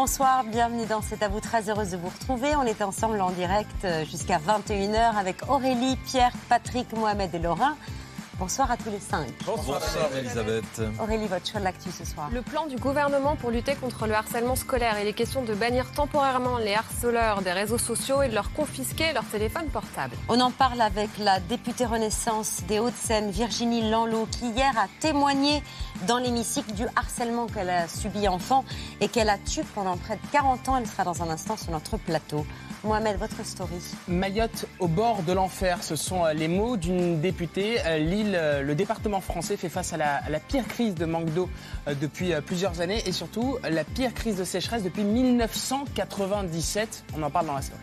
Bonsoir, bienvenue dans C'est à vous, très heureuse de vous retrouver. On est ensemble en direct euh, jusqu'à 21h avec Aurélie, Pierre, Patrick, Mohamed et Laurent. Bonsoir à tous les cinq. Bonsoir, Elisabeth. Aurélie, votre choix de l'actu ce soir. Le plan du gouvernement pour lutter contre le harcèlement scolaire. Il est question de bannir temporairement les harceleurs des réseaux sociaux et de leur confisquer leur téléphone portable. On en parle avec la députée Renaissance des Hauts-de-Seine, Virginie Lanlot, qui hier a témoigné dans l'hémicycle du harcèlement qu'elle a subi enfant et qu'elle a tué pendant près de 40 ans. Elle sera dans un instant sur notre plateau. Mohamed, votre story. Mayotte au bord de l'enfer, ce sont euh, les mots d'une députée. Euh, L'île, euh, le département français fait face à la, pire crise de manque d'eau depuis plusieurs années et surtout la pire crise de sécheresse depuis 1997. On en parle dans la story.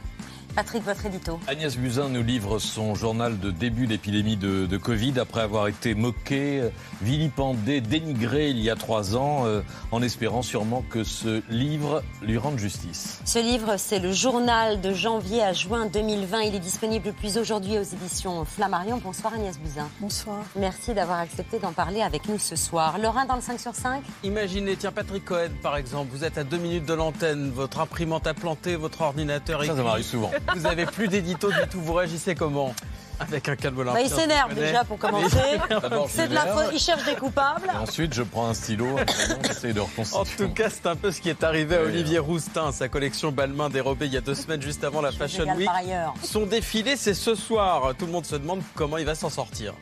Patrick, votre édito. Agnès Buzyn nous livre son journal de début d'épidémie de, de, Covid après avoir été moqué, vilipendé, dénigré il y a trois ans, euh, en espérant sûrement que ce livre lui rende justice. Ce livre, c'est le journal de janvier à juin 2020. Il est disponible depuis aujourd'hui aux éditions Flammarion. Bonsoir Agnès Buzyn. Bonsoir. Merci d'avoir accepté d'en parler avec nous ce soir. Lorrain dans le 5 sur 5 Imaginez, tiens, Patrick Cohen par exemple, vous êtes à deux minutes de l'antenne, votre imprimante a planté, votre ordinateur est. Ça, ça m'arrive souvent. Vous n'avez plus d'édito du tout, vous réagissez comment avec un calme bah, Il s'énerve déjà pour commencer. C'est de la faute, il cherche des coupables. Et ensuite, je prends un stylo, j'essaie de reconstituer. En tout cas, c'est un peu ce qui est arrivé à Olivier Roustin. Sa collection Balmain dérobée il y a deux semaines, juste avant la Fashion Week. Son défilé, c'est ce soir. Tout le monde se demande comment il va s'en sortir.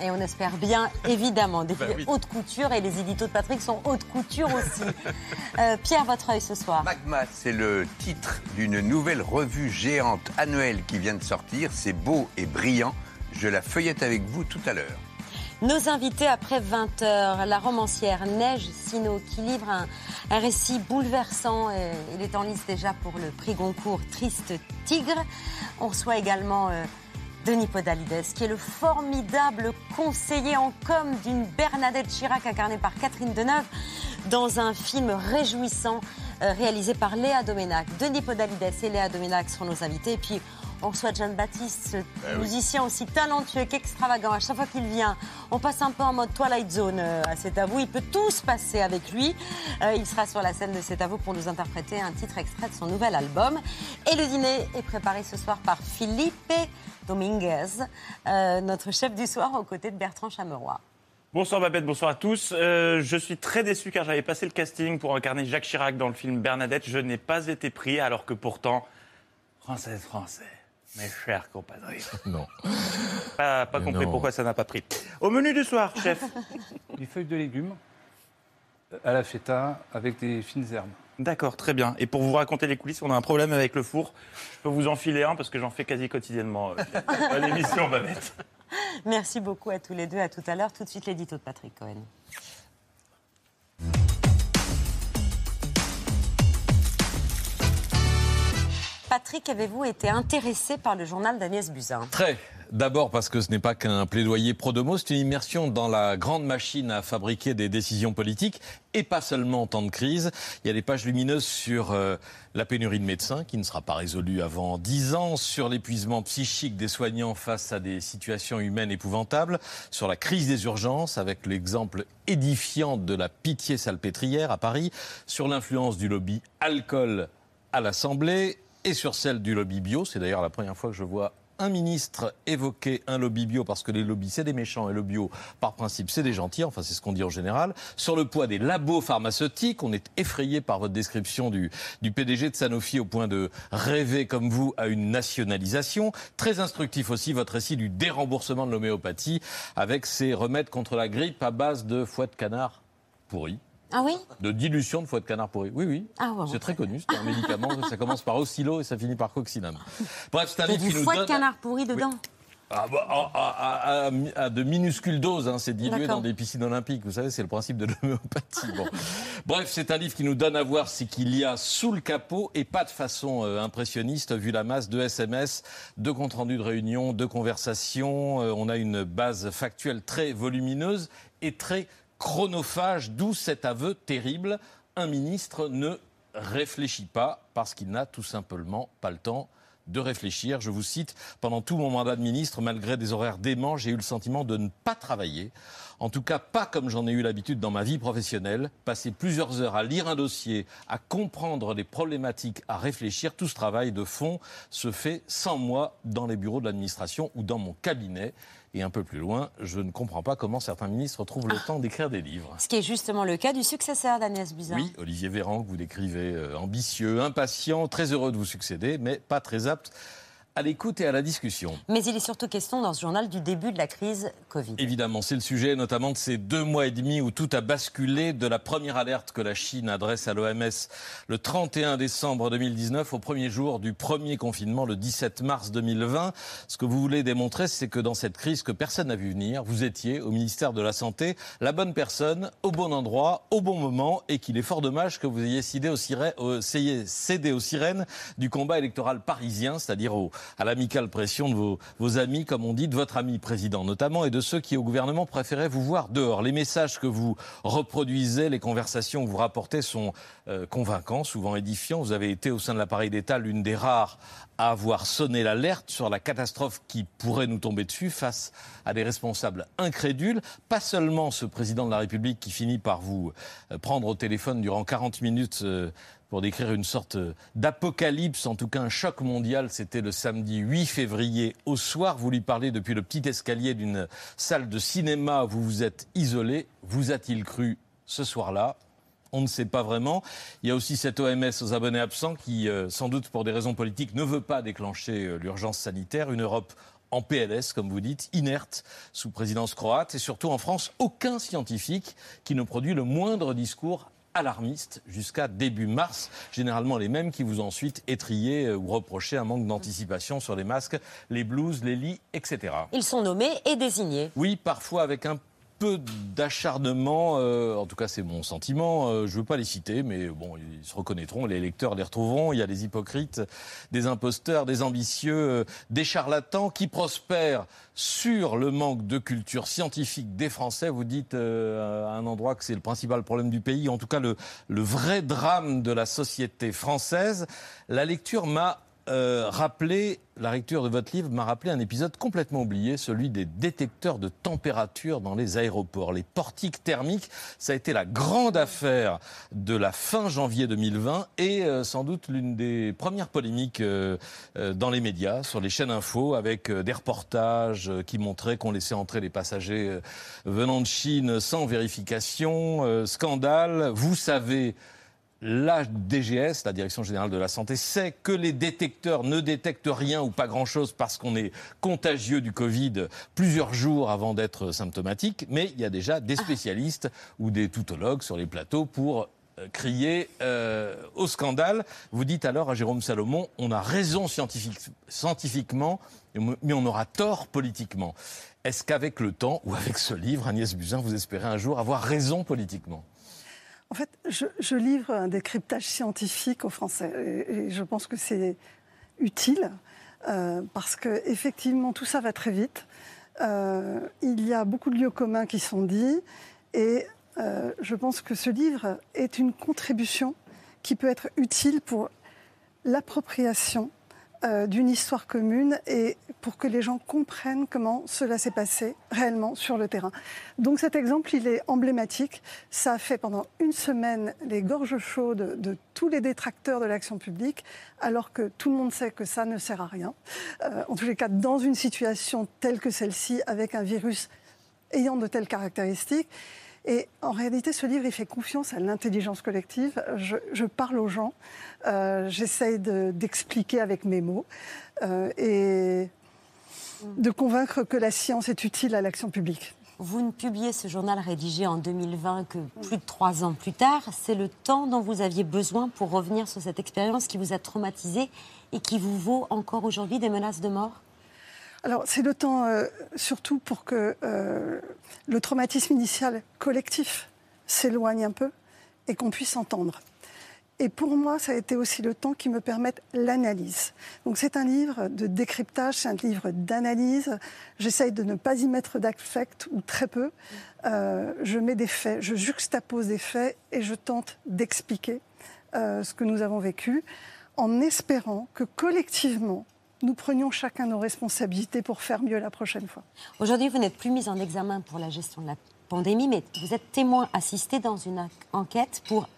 Et on espère bien, évidemment, des bah haute couture. Et les éditos de Patrick sont haute couture aussi. euh, Pierre, votre œil ce soir. Magma, c'est le titre d'une nouvelle revue géante annuelle qui vient de sortir. C'est beau et brillant. Je la feuillette avec vous tout à l'heure. Nos invités après 20h, la romancière Neige Sino qui livre un, un récit bouleversant. Euh, il est en liste déjà pour le prix Goncourt Triste Tigre. On reçoit également euh, Denis Podalides, qui est le formidable conseiller en com d'une Bernadette Chirac incarnée par Catherine Deneuve dans un film réjouissant euh, réalisé par Léa Domenac. Denis Podalides et Léa Domenac seront nos invités. Puis, on reçoit John Baptiste, ce Eh musicien aussi talentueux qu'extravagant. À chaque fois qu'il vient, on passe un peu en mode Twilight Zone euh, à C'est à vous. Il peut tout se passer avec lui. Euh, il sera sur la scène de C'est à vous pour nous interpréter un titre extrait de son nouvel album. Et le dîner est préparé ce soir par Philippe Dominguez, euh, notre chef du soir aux côtés de Bertrand Chameroy. Bonsoir Babette, bonsoir à tous. Euh, je suis très déçu car j'avais passé le casting pour incarner Jacques Chirac dans le film Bernadette. Je n'ai pas été pris alors que pourtant, française, français, mes chers compatriotes. Non. Pas, compris non. pourquoi ça n'a pas pris. Au menu du soir, chef. des feuilles de légumes à la feta avec des fines herbes. D'accord, très bien. Et pour vous raconter les coulisses, on a un problème avec le four. Je peux vous enfiler un parce que j'en fais quasi quotidiennement euh, à l'émission Babette. Merci beaucoup à tous les deux. À tout à l'heure. Tout de suite, l'édito de Patrick Cohen. Patrick, avez-vous été intéressé par le journal d'Agnès Buzyn Très. D'abord parce que ce n'est pas qu'un plaidoyer pro-domo, c'est une immersion dans la grande machine à fabriquer des décisions politiques, et pas seulement en temps de crise. Il y a des pages lumineuses sur euh, la pénurie de médecins, qui ne sera pas résolue avant 10 ans, sur l'épuisement psychique des soignants face à des situations humaines épouvantables, sur la crise des urgences, avec l'exemple édifiant de la pitié salpêtrière à Paris, sur l'influence du lobby alcool à l'Assemblée, et sur celle du lobby bio. C'est d'ailleurs la première fois que je vois un ministre évoquer un lobby bio parce que les lobbies c'est des méchants et le bio par principe c'est des gentils, enfin c'est ce qu'on dit en général. Sur le poids des labos pharmaceutiques, on est effrayé par votre description du, du PDG de Sanofi au point de rêver comme vous à une nationalisation. Très instructif aussi votre récit du déremboursement de l'homéopathie avec ses remèdes contre la grippe à base de foie de canard pourri. Ah oui De dilution de foie de canard pourri. Oui, oui. Ah ouais, c'est très connu. C'est un médicament. ça commence par oscillo et ça finit par coccinum. Bref, c'est un Il y a livre qui nous foie de canard pourri dedans. ah bah, à, de minuscules doses, hein, c'est dilué dans des piscines olympiques. Vous savez, c'est le principe de l'homéopathie. Bref, c'est un livre qui nous donne à voir ce qu'il y a sous le capot et pas de façon euh, impressionniste, vu la masse de SMS, de comptes rendus de réunions, de conversations. Euh, on a une base factuelle très volumineuse et très chronophage, d'où cet aveu terrible. Un ministre ne réfléchit pas parce qu'il n'a tout simplement pas le temps de réfléchir. Je vous cite, pendant tout mon mandat de ministre, malgré des horaires déments, j'ai eu le sentiment de ne pas travailler. En tout cas, pas comme j'en ai eu l'habitude dans ma vie professionnelle. Passer plusieurs heures à lire un dossier, à comprendre les problématiques, à réfléchir, tout ce travail de fond se fait sans moi dans les bureaux de l'administration ou dans mon cabinet. Et un peu plus loin, je ne comprends pas comment certains ministres trouvent le ah. temps d'écrire des livres. Ce qui est justement le cas du successeur d'Agnès Buzyn. Oui, Olivier Véran, que vous décrivez euh, ambitieux, impatient, très heureux de vous succéder, mais pas très apte à l'écoute et à la discussion. Mais il est surtout question dans ce journal du début de la crise Covid. Évidemment, c'est le sujet notamment de ces deux mois et demi où tout a basculé de la première alerte que la Chine adresse à l'OMS le 31 décembre 2019 au premier jour du premier confinement le 17 mars 2020. Ce que vous voulez démontrer, c'est que dans cette crise que personne n'a vu venir, vous étiez au ministère de la Santé la bonne personne, au bon endroit, au bon moment et qu'il est fort dommage que vous ayez cédé aux, sirènes, cédé aux sirènes du combat électoral parisien, c'est-à-dire au à l'amicale pression de vos, amis, comme on dit, de votre ami président notamment, et de ceux qui au gouvernement préféraient vous voir dehors. Les messages que vous reproduisez, les conversations que vous rapportez sont euh, convaincants, souvent édifiants. Vous avez été au sein de l'appareil d'État l'une des rares à avoir sonné l'alerte sur la catastrophe qui pourrait nous tomber dessus face à des responsables incrédules. Pas seulement ce président de la République qui finit par vous euh, prendre au téléphone durant 40 minutes euh, pour décrire une sorte d'apocalypse, en tout cas un choc mondial. C'était le samedi 8 février au soir. Vous lui parlez depuis le petit escalier d'une salle de cinéma. Vous vous êtes isolé. Vous a-t-il cru ce soir-là? On ne sait pas vraiment. Il y a aussi cette OMS aux abonnés absents qui, euh, sans doute pour des raisons politiques, ne veut pas déclencher euh, l'urgence sanitaire. Une Europe en PLS, comme vous dites, inerte, sous présidence croate. Et surtout en France, aucun scientifique qui ne produit le moindre discours alarmistes jusqu'à début mars, généralement les mêmes qui vous ensuite étriaient euh, ou reprochaient un manque d'anticipation sur les masques, les blouses, les lits, etc. Ils sont nommés et désignés. Oui, parfois avec un peu d'acharnement, euh, en tout cas c'est mon sentiment, euh, je ne veux pas les citer, mais bon, ils se reconnaîtront, les lecteurs les retrouveront, il y a des hypocrites, des imposteurs, des ambitieux, euh, des charlatans qui prospèrent sur le manque de culture scientifique des Français. Vous dites à un endroit que c'est le principal problème du pays, en tout cas le, le vrai drame de la société française. La lecture m'a euh, rappelé, la lecture de votre livre m'a rappelé un épisode complètement oublié, celui des détecteurs de température dans les aéroports. Les portiques thermiques, ça a été la grande affaire de la fin janvier 2020 et euh, sans doute l'une des premières polémiques euh, dans les médias, sur les chaînes info, avec des reportages qui montraient qu'on laissait entrer les passagers venant de Chine sans vérification. scandale. Vous savez la DGS, la Direction générale de la santé, sait que les détecteurs ne détectent rien ou pas grand-chose parce qu'on est contagieux du Covid plusieurs jours avant d'être symptomatique, mais il y a déjà des spécialistes ou des toutologues sur les plateaux pour euh, crier euh, au scandale. Vous dites alors à Jérôme Salomon, on a raison scientifiquement, mais on aura tort politiquement. Est-ce qu'avec le temps, ou avec ce livre, Agnès Buzyn, vous espérez un jour avoir raison politiquement? En fait, je, livre un décryptage scientifique aux Français et, je pense que c'est utile euh, parce que effectivement tout ça va très vite. Euh, il y a beaucoup de lieux communs qui sont dits et euh, je pense que ce livre est une contribution qui peut être utile pour l'appropriation euh, d'une histoire commune et pour que les gens comprennent comment cela s'est passé réellement sur le terrain. Donc cet exemple, il est emblématique. Ça a fait pendant une semaine les gorges chaudes de tous les détracteurs de l'action publique, alors que tout le monde sait que ça ne sert à rien. Euh, en tous les cas, dans une situation telle que celle-ci, avec un virus ayant de telles caractéristiques, et en réalité, ce livre, il fait confiance à l'intelligence collective. Je, parle aux gens, euh, j'essaye d'expliquer avec mes mots euh, et de convaincre que la science est utile à l'action publique. Vous ne publiez ce journal rédigé en 2020 que plus de trois ans plus tard. C'est le temps dont vous aviez besoin pour revenir sur cette expérience qui vous a traumatisé et qui vous vaut encore aujourd'hui des menaces de mort? Alors, c'est le temps euh, surtout pour que euh, le traumatisme initial collectif s'éloigne un peu et qu'on puisse entendre. Et pour moi, ça a été aussi le temps qui me permette l'analyse. Donc c'est un livre de décryptage, c'est un livre d'analyse. J'essaye de ne pas y mettre d'affect ou très peu. Euh, je mets des faits, je juxtapose des faits et je tente d'expliquer ce que nous avons vécu en espérant que collectivement, nous prenions chacun nos responsabilités pour faire mieux la prochaine fois. Aujourd'hui, vous n'êtes plus mis en examen pour la gestion de la pandémie, mais vous êtes témoin assisté dans une enquête pour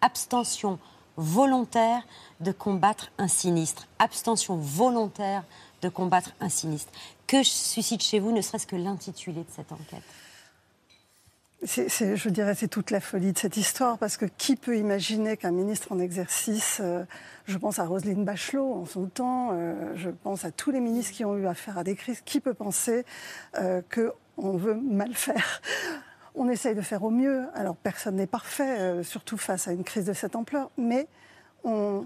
abstention volontaire de combattre un sinistre. Abstention volontaire de combattre un sinistre. Que suscite chez vous ne serait-ce que l'intitulé de cette enquête? Je dirais, c'est toute la folie de cette histoire, parce que qui peut imaginer qu'un ministre en exercice, euh, je pense à Roselyne Bachelot en son temps, euh, je pense à tous les ministres qui ont eu affaire à des crises, qui peut penser euh, qu'on veut mal faire? On essaye de faire au mieux. Alors personne n'est parfait, surtout face à une crise de cette ampleur, mais on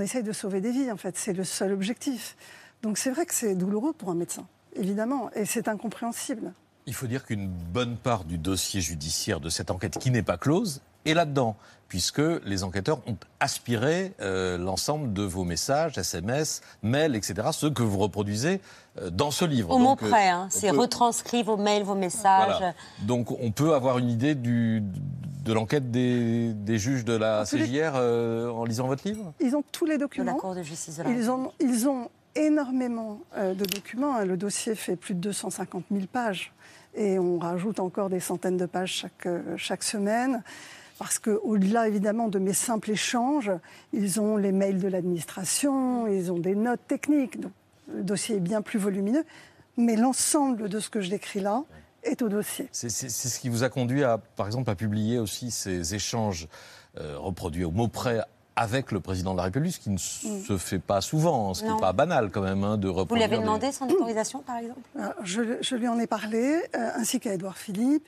essaye de sauver des vies, en fait. C'est le seul objectif. Donc c'est vrai que c'est douloureux pour un médecin, évidemment, et c'est incompréhensible. Il faut dire qu'une bonne part du dossier judiciaire de cette enquête, qui n'est pas close, est là-dedans, puisque les enquêteurs ont aspiré euh, l'ensemble de vos messages, SMS, mails, etc., ceux que vous reproduisez euh, dans ce livre. Au mot près, hein, c'est retranscrit vos mails, vos messages. Donc on peut avoir une idée du, de l'enquête des, juges de la CJR euh, en lisant votre livre? Ils ont tous les documents. De la Cour de justice de la ils ont, ils ont énormément de documents. Le dossier fait plus de 250 000 pages. Et on rajoute encore des centaines de pages chaque, chaque semaine parce qu'au-delà évidemment de mes simples échanges, ils ont les mails de l'administration, ils ont des notes techniques. Donc, le dossier est bien plus volumineux, mais l'ensemble de ce que je décris là est au dossier. C'est ce qui vous a conduit, à, par exemple, à publier aussi ces échanges euh, reproduits au mot près avec le président de la République, ce qui ne mm. se fait pas souvent, ce qui n'est pas banal quand même hein, de. Vous lui avez demandé son autorisation, par exemple? Je, lui en ai parlé, euh, ainsi qu'à Édouard Philippe.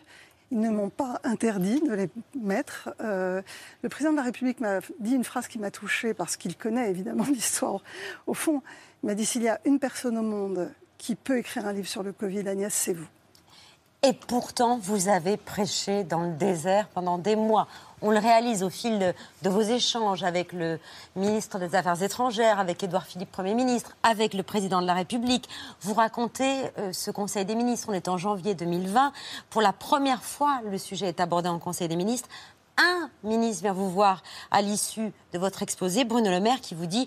Ils ne m'ont pas interdit de les mettre. Euh, le président de la République m'a dit une phrase qui m'a touchée parce qu'il connaît évidemment l'histoire. Au fond, il m'a dit s'il y a une personne au monde qui peut écrire un livre sur le Covid, Agnès, c'est vous. Et pourtant, vous avez prêché dans le désert pendant des mois. On le réalise au fil de, vos échanges avec le ministre des Affaires étrangères, avec Édouard Philippe, Premier ministre, avec le président de la République. Vous racontez euh, ce Conseil des ministres. On est en janvier 2020. Pour la première fois, le sujet est abordé en Conseil des ministres. Un ministre vient vous voir à l'issue de votre exposé, Bruno Le Maire, qui vous dit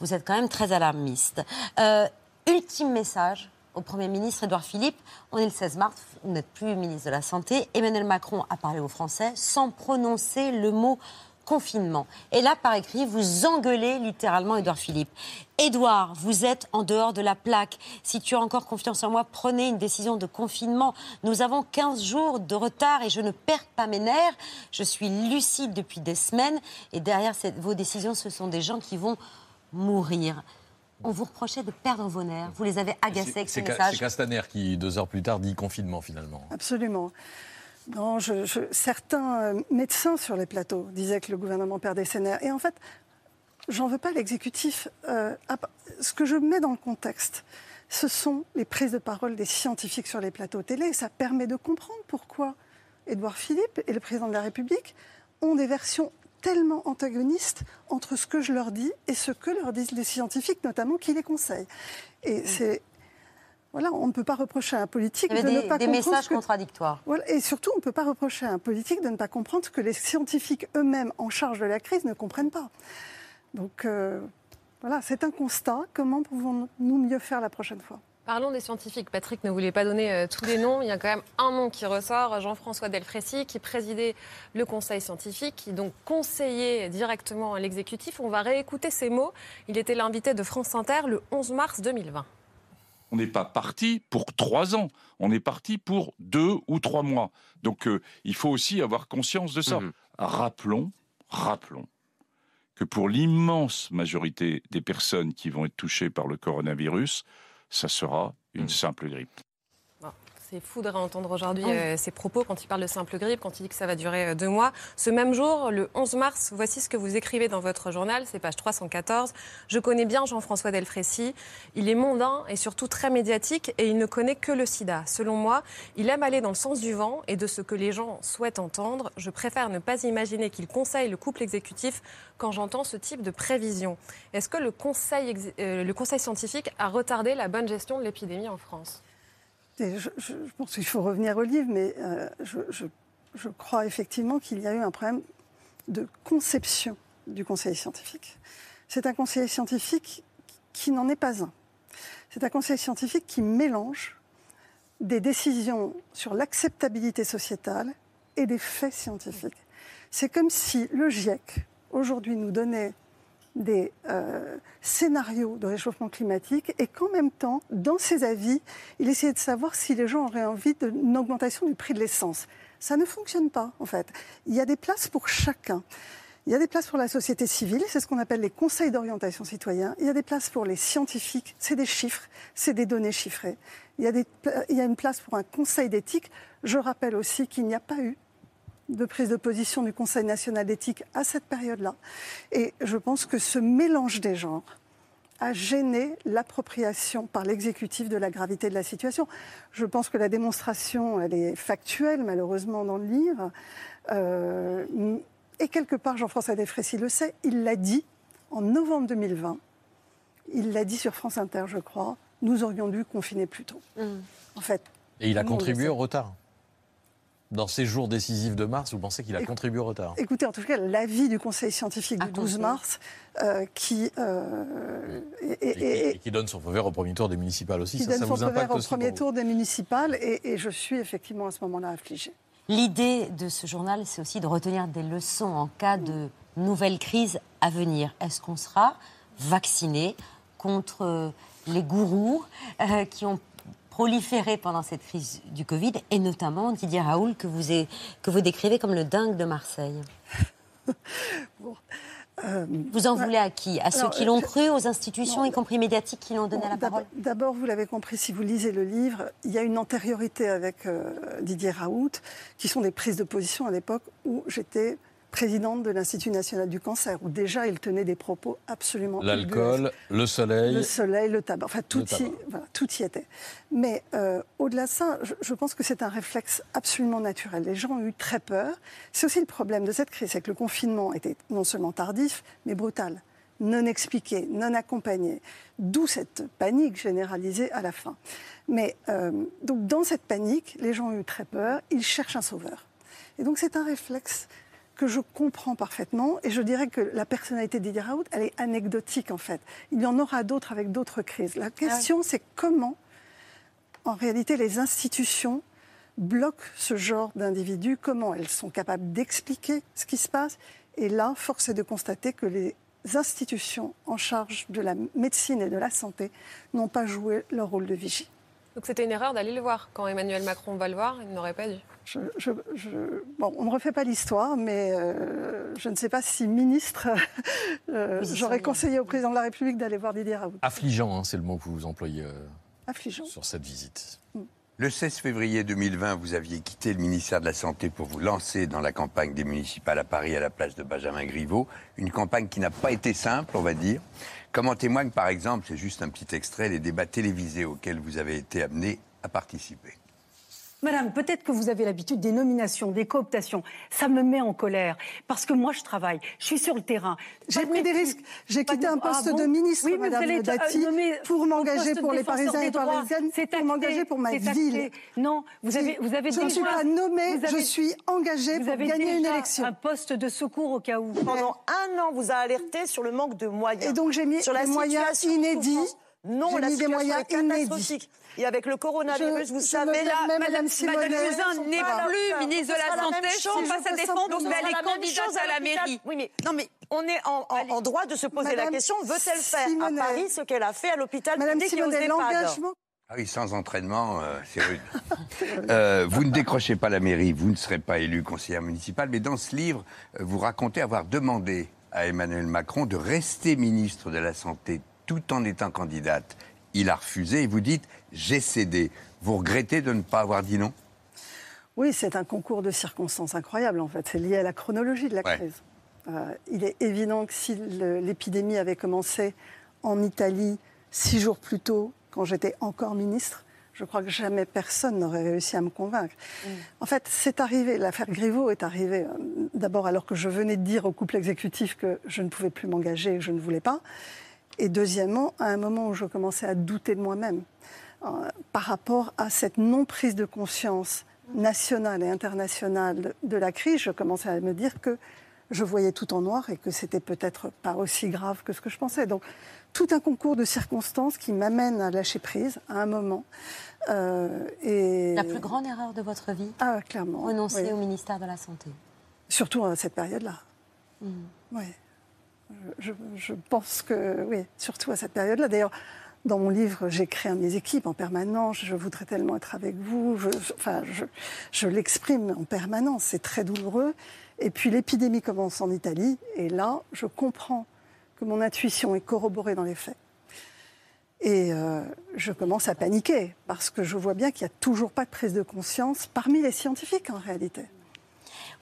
Vous êtes quand même très alarmiste. Euh, ultime message au Premier ministre Édouard Philippe. On est le 16 mars, vous n'êtes plus ministre de la Santé. Emmanuel Macron a parlé aux Français sans prononcer le mot confinement. Et là, par écrit, vous engueulez littéralement Édouard Philippe. Édouard, vous êtes en dehors de la plaque. Si tu as encore confiance en moi, prenez une décision de confinement. Nous avons 15 jours de retard et je ne perds pas mes nerfs. Je suis lucide depuis des semaines et derrière vos décisions, ce sont des gens qui vont mourir on vous reprochait de perdre vos nerfs. Vous les avez agacés avec ces messages. C'est Castaner qui, deux heures plus tard, dit confinement finalement. Absolument. Non, certains euh, médecins sur les plateaux disaient que le gouvernement perdait ses nerfs. Et en fait, j'en veux pas l'exécutif. Euh, ce que je mets dans le contexte, ce sont les prises de parole des scientifiques sur les plateaux télé. Ça permet de comprendre pourquoi Édouard Philippe et le président de la République ont des versions tellement antagonistes entre ce que je leur dis et ce que leur disent les scientifiques, notamment qui les conseillent. Et mm. c'est voilà, on ne peut pas reprocher à un politique de ne pas des messages contradictoires. Voilà, et surtout, on ne peut pas reprocher à un politique de ne pas comprendre ce que les scientifiques eux-mêmes en charge de la crise ne comprennent pas. Donc euh, voilà, c'est un constat. Comment pouvons-nous mieux faire la prochaine fois? Parlons des scientifiques. Patrick ne voulait pas donner euh, tous les noms. Il y a quand même un nom qui ressort, Jean-François Delfrécy, qui présidait le conseil scientifique, qui donc conseillait directement à l'exécutif. On va réécouter ces mots. Il était l'invité de France Inter le 11 mars 2020. On n'est pas parti pour trois ans, on est parti pour deux ou trois mois. Donc euh, il faut aussi avoir conscience de ça. Mmh. Rappelons, rappelons que pour l'immense majorité des personnes qui vont être touchées par le coronavirus, ça sera une hmm. simple grippe. C'est fou de réentendre aujourd'hui euh, ces propos quand il parle de simple grippe, quand il dit que ça va durer euh, deux mois. Ce même jour, le 11 mars, voici ce que vous écrivez dans votre journal, c'est page 314. Je connais bien Jean-François Delfrécy. Il est mondain et surtout très médiatique et il ne connaît que le sida. Selon moi, il aime aller dans le sens du vent et de ce que les gens souhaitent entendre. Je préfère ne pas imaginer qu'il conseille le couple exécutif quand j'entends ce type de prévision. Est-ce que le conseil, euh, le conseil scientifique a retardé la bonne gestion de l'épidémie en France? Je, pense qu'il faut revenir au livre, mais euh, je, crois effectivement qu'il y a eu un problème de conception du conseil scientifique. C'est un conseil scientifique qui n'en est pas un. C'est un conseil scientifique qui mélange des décisions sur l'acceptabilité sociétale et des faits scientifiques. C'est comme si le GIEC, aujourd'hui, nous donnait des euh, scénarios de réchauffement climatique et qu'en même temps, dans ses avis, il essayait de savoir si les gens auraient envie d'une augmentation du prix de l'essence. Ça ne fonctionne pas, en fait. Il y a des places pour chacun. Il y a des places pour la société civile, c'est ce qu'on appelle les conseils d'orientation citoyen. Il y a des places pour les scientifiques, c'est des chiffres, c'est des données chiffrées. Il y, a il y a une place pour un conseil d'éthique. Je rappelle aussi qu'il n'y a pas eu de prise de position du Conseil national d'éthique à cette période-là. Et je pense que ce mélange des genres a gêné l'appropriation par l'exécutif de la gravité de la situation. Je pense que la démonstration, elle est factuelle, malheureusement, dans le livre. Euh, et quelque part, Jean-François Desfrécy le sait, il l'a dit en novembre 2020. Il l'a dit sur France Inter, je crois. Nous aurions dû confiner plus tôt. Mmh. En fait. Et il a contribué au retard dans ces jours décisifs de mars, vous pensez qu'il a contribué au retard Écoutez, en tout cas, l'avis du Conseil scientifique du 12 mars, euh, qui... Euh, et, qui donne son feu vert au premier tour des municipales aussi, qui ça, donne ça son feu vert au premier tour des municipales, et, je suis effectivement à ce moment-là affligée. L'idée de ce journal, c'est aussi de retenir des leçons en cas de nouvelle crise à venir. Est-ce qu'on sera vacciné contre les gourous euh, qui ont proliféré pendant cette crise du Covid, et notamment Didier Raoul, que vous, que vous décrivez comme le dingue de Marseille. Euh, vous en voulez à qui? À ceux qui l'ont cru, aux institutions, y compris médiatiques, qui l'ont donné la parole? D'abord, vous l'avez compris, si vous lisez le livre, il y a une antériorité avec euh, Didier Raoult, qui sont des prises de position à l'époque où j'étais présidente de l'Institut national du cancer, où déjà il tenait des propos absolument. L'alcool, le soleil. Le soleil, le tabac. Enfin, tout, y, tout y était. Mais euh, au-delà de ça, je, pense que c'est un réflexe absolument naturel. Les gens ont eu très peur. C'est aussi le problème de cette crise, c'est que le confinement était non seulement tardif, mais brutal non expliqué, non accompagné. D'où cette panique généralisée à la fin. Mais euh, donc dans cette panique, les gens ont eu très peur, ils cherchent un sauveur. Et donc c'est un réflexe que je comprends parfaitement. Et je dirais que la personnalité d'Idir Raoult, elle est anecdotique en fait. Il y en aura d'autres avec d'autres crises. La question, c'est comment, en réalité, les institutions bloquent ce genre d'individus, comment elles sont capables d'expliquer ce qui se passe. Et là, force est de constater que les institutions en charge de la médecine et de la santé n'ont pas joué leur rôle de vigie. Donc c'était une erreur d'aller le voir. Quand Emmanuel Macron va le voir, il n'aurait pas dû. bon, on ne refait pas l'histoire, mais euh, je ne sais pas si ministre, euh, j'aurais conseillé au président de la République d'aller voir Didier Raoult. Affligeant, hein, c'est le mot que vous employez euh, sur cette visite. Mm. Le 16 février 2020, vous aviez quitté le ministère de la Santé pour vous lancer dans la campagne des municipales à Paris à la place de Benjamin Griveaux. Une campagne qui n'a pas été simple, on va dire. Comme en témoigne par exemple, c'est juste un petit extrait, les débats télévisés auxquels vous avez été amené à participer? Madame, peut-être que vous avez l'habitude des nominations, des cooptations. Ça me met en colère parce que moi je travaille, je suis sur le terrain. J'ai pris des risques. J'ai quitté un poste ah de ministre, oui, Madame euh, Dati, pour m'engager pour les Parisiens et Parisiennes, pour m'engager pour ma ville. Non, vous avez, vous avez je ne suis pas nommée, je suis engagée pour gagner une élection. Un poste de secours au cas où. Pendant un an, vous a alerté sur le manque de moyens. Et donc j'ai mis sur des moyens inédits. Non, la situation est catastrophique. Et avec le coronavirus, vous savez, là, Madame, Madame n'est plus ministre de la Santé, je ne pas sa défendre, mais elle est candidate à la mairie. Oui, mais non, mais on est en, droit de se poser la question. Veut-elle faire à Paris ce qu'elle a fait à l'hôpital public et aux EHPAD ah oui, sans entraînement, euh, c'est rude. Euh, vous ne décrochez pas la mairie, vous ne serez pas élu conseiller municipal, mais dans ce livre, euh, vous racontez avoir demandé à Emmanuel Macron de rester ministre de la Santé tout en étant candidate il a refusé et vous dites j'ai cédé. Vous regrettez de ne pas avoir dit non? Oui, c'est un concours de circonstances incroyable en fait. C'est lié à la chronologie de la crise. Euh, il est évident que si l'épidémie avait commencé en Italie six jours plus tôt, quand j'étais encore ministre, je crois que jamais personne n'aurait réussi à me convaincre. Mm. En fait, c'est arrivé, l'affaire Griveaux est arrivée euh, d'abord alors que je venais de dire au couple exécutif que je ne pouvais plus m'engager, que je ne voulais pas. Et deuxièmement, à un moment où je commençais à douter de moi-même euh, par rapport à cette non-prise de conscience nationale et internationale de la crise, je commençais à me dire que je voyais tout en noir et que c'était peut-être pas aussi grave que ce que je pensais. Donc, tout un concours de circonstances qui m'amène à lâcher prise à un moment. Euh, et... La plus grande erreur de votre vie Ah, clairement. Renoncer au ministère de la Santé. Surtout à cette période-là. Hmm. Oui. Je, pense que, oui, surtout à cette période-là. D'ailleurs, dans mon livre, j'écris à mes équipes en permanence. Je voudrais tellement être avec vous. Je, enfin, je l'exprime en permanence. C'est très douloureux. Et puis l'épidémie commence en Italie. Et là, je comprends que mon intuition est corroborée dans les faits. Et euh, je commence à paniquer parce que je vois bien qu'il n'y a toujours pas de prise de conscience parmi les scientifiques en réalité.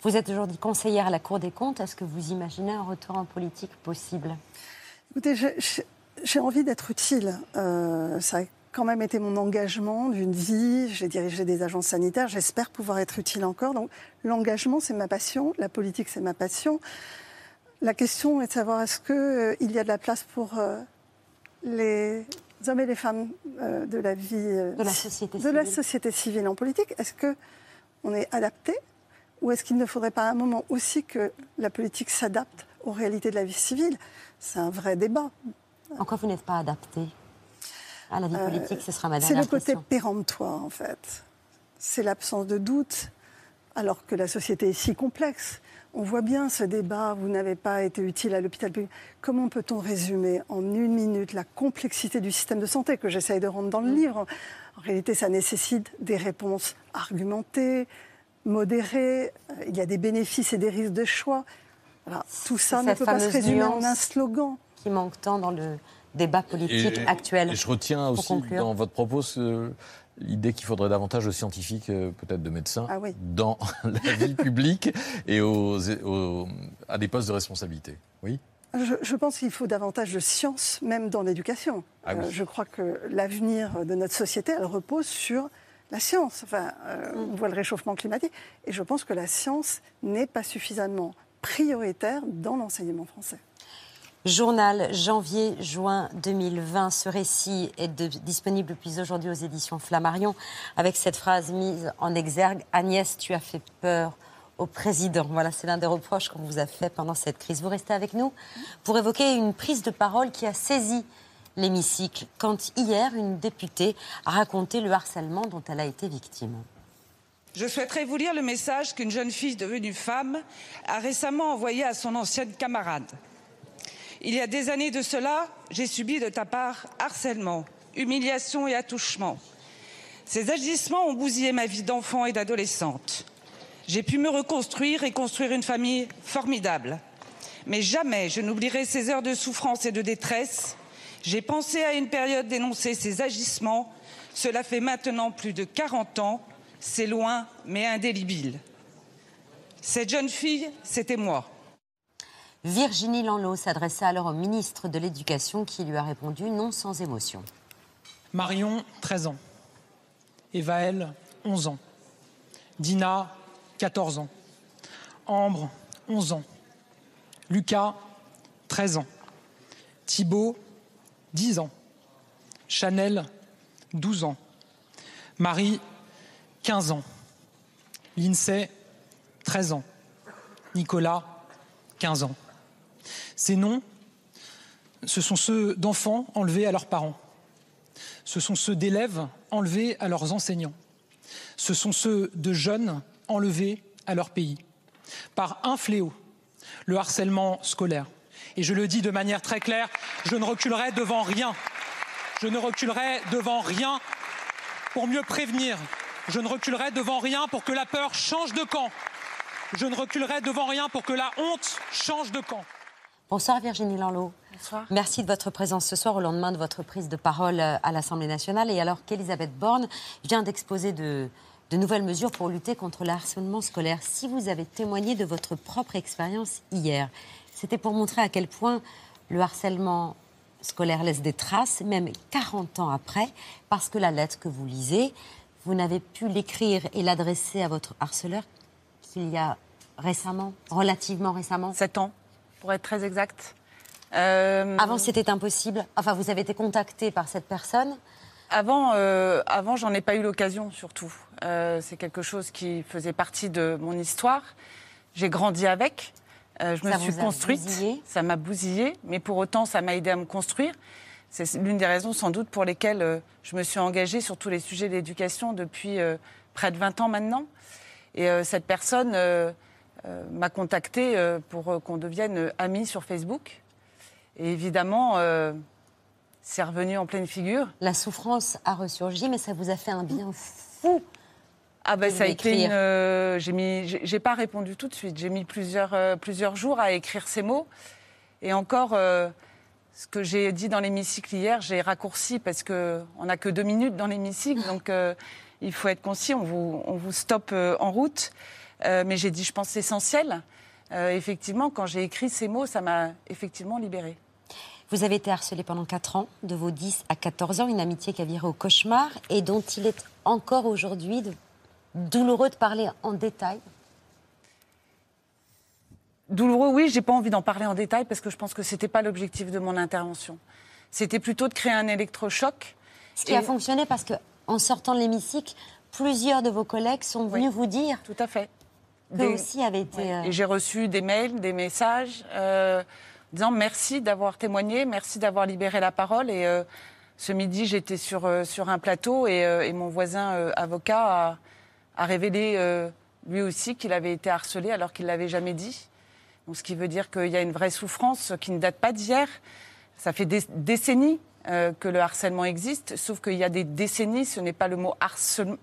Vous êtes aujourd'hui conseillère à la Cour des comptes. Est-ce que vous imaginez un retour en politique possible? Écoutez, j'ai envie d'être utile. Euh, ça a quand même été mon engagement d'une vie. J'ai dirigé des agences sanitaires. J'espère pouvoir être utile encore. Donc l'engagement, c'est ma passion. La politique, c'est ma passion. La question est de savoir est-ce qu'il euh, y a de la place pour euh, les hommes et les femmes de la vie de la société de civile. la société civile en politique? Est-ce que on est adapté? Ou est-ce qu'il ne faudrait pas à un moment aussi que la politique s'adapte aux réalités de la vie civile? C'est un vrai débat. En quoi vous n'êtes pas adapté à la vie politique? Ce sera ma C'est le côté péremptoire en fait. C'est l'absence de doute, alors que la société est si complexe. On voit bien ce débat, vous n'avez pas été utile à l'hôpital public. Comment peut-on résumer en une minute la complexité du système de santé que j'essaye de rendre dans le mm. livre? En réalité, ça nécessite des réponses argumentées, modérées. Euh, il y a des bénéfices et des risques de choix. tout ça ne peut pas se résumer en un slogan. Qui manque tant dans le débat politique actuel. Et je retiens aussi dans votre propos ce, l'idée qu'il faudrait davantage de scientifiques, euh, peut-être de médecins, ah dans la vie publique et aux, à des postes de responsabilité. Oui? Je, pense qu'il faut davantage de science, même dans l'éducation. Ah euh, je crois que l'avenir de notre société, elle repose sur la science. Enfin, euh, on voit le réchauffement climatique. Et je pense que la science n'est pas suffisamment prioritaire dans l'enseignement français. Journal janvier-juin 2020. Ce récit est disponible depuis aujourd'hui aux éditions Flammarion avec cette phrase mise en exergue Agnès, tu as fait peur au président. Voilà, c'est l'un des reproches qu'on vous a fait pendant cette crise. Vous restez avec nous pour évoquer une prise de parole qui a saisi l'hémicycle quand hier une députée a raconté le harcèlement dont elle a été victime. Je souhaiterais vous lire le message qu'une jeune fille devenue femme a récemment envoyé à son ancienne camarade. Il y a des années de cela, j'ai subi de ta part harcèlement, humiliation et attouchement. Ces agissements ont bousillé ma vie d'enfant et d'adolescente. J'ai pu me reconstruire et construire une famille formidable. Mais jamais je n'oublierai ces heures de souffrance et de détresse. J'ai pensé à une période d'énoncer ces agissements. Cela fait maintenant plus de 40 ans. C'est loin, mais indélébile. Cette jeune fille, c'était moi. Virginie Lanlot s'adressa alors au ministre de l'Éducation qui lui a répondu non sans émotion. Marion, 13 ans. Evaël, 11 ans. Dina, 14 ans. Ambre, 11 ans. Lucas, 13 ans. Thibault, 10 ans. Chanel, 12 ans. Marie, 15 ans. Lindsay, 13 ans. Nicolas, 15 ans. Ces noms, ce sont ceux d'enfants enlevés à leurs parents. Ce sont ceux d'élèves enlevés à leurs enseignants. Ce sont ceux de jeunes enlevés à leur pays. Par un fléau, le harcèlement scolaire. Et je le dis de manière très claire, je ne reculerai devant rien. Je ne reculerai devant rien pour mieux prévenir. Je ne reculerai devant rien pour que la peur change de camp. Je ne reculerai devant rien pour que la honte change de camp. Bonsoir Virginie Lanlot. Bonsoir. Merci de votre présence ce soir au lendemain de votre prise de parole euh, à l'Assemblée nationale. Et alors qu'Elisabeth Borne vient d'exposer de, de nouvelles mesures pour lutter contre le harcèlement scolaire, si vous avez témoigné de votre propre expérience hier, c'était pour montrer à quel point le harcèlement scolaire laisse des traces, même 40 ans après, parce que la lettre que vous lisez, vous n'avez pu l'écrire et l'adresser à votre harceleur qu'il y a récemment, relativement récemment 7 ans, pour être très exact. Euh, avant, c'était impossible. Enfin, vous avez été contacté par cette personne Avant, euh, avant j'en ai pas eu l'occasion, surtout. Euh, c'est quelque chose qui faisait partie de mon histoire. J'ai grandi avec. Je me suis construite. Ça m'a bousillé, mais pour autant, ça m'a aidé à me construire. C'est l'une des raisons, sans doute, pour lesquelles je me suis engagée sur tous les sujets d'éducation depuis près de 20 ans maintenant. Et cette personne m'a contactée pour qu'on devienne amis sur Facebook. Et évidemment, euh, c'est revenu en pleine figure. La souffrance a ressurgi, mais ça vous a fait un bien fou. Ah ben ça a été une. Euh, j'ai mis, j'ai pas répondu tout de suite. J'ai mis plusieurs euh, plusieurs jours à écrire ces mots. Et encore, ce que j'ai dit dans l'hémicycle hier, j'ai raccourci parce que on n'a que deux minutes dans l'hémicycle, donc il faut être concis. On vous on vous stoppe en route. mais j'ai dit, je pense, essentiel. effectivement, quand j'ai écrit ces mots, ça m'a effectivement libérée. Vous avez été harcelé pendant 4 ans, de vos 10 à 14 ans, une amitié qui a viré au cauchemar et dont il est encore aujourd'hui douloureux de parler en détail. Douloureux, oui, j'ai pas envie d'en parler en détail parce que je pense que c'était pas l'objectif de mon intervention. C'était plutôt de créer un électrochoc. Ce qui a fonctionné parce que, en sortant de l'hémicycle, plusieurs de vos collègues sont venus vous dire. Tout à fait. Aussi avaient été. Euh, et j'ai reçu des mails, des messages. Euh, disant merci d'avoir témoigné, merci d'avoir libéré la parole. Et euh, ce midi, j'étais sur, sur un plateau et, euh, mon voisin avocat a, révélé lui aussi qu'il avait été harcelé alors qu'il ne l'avait jamais dit. Donc, ce qui veut dire qu'il y a une vraie souffrance qui ne date pas d'hier. Ça fait des décennies euh, que le harcèlement existe, sauf qu'il y a des décennies, ce n'est pas le mot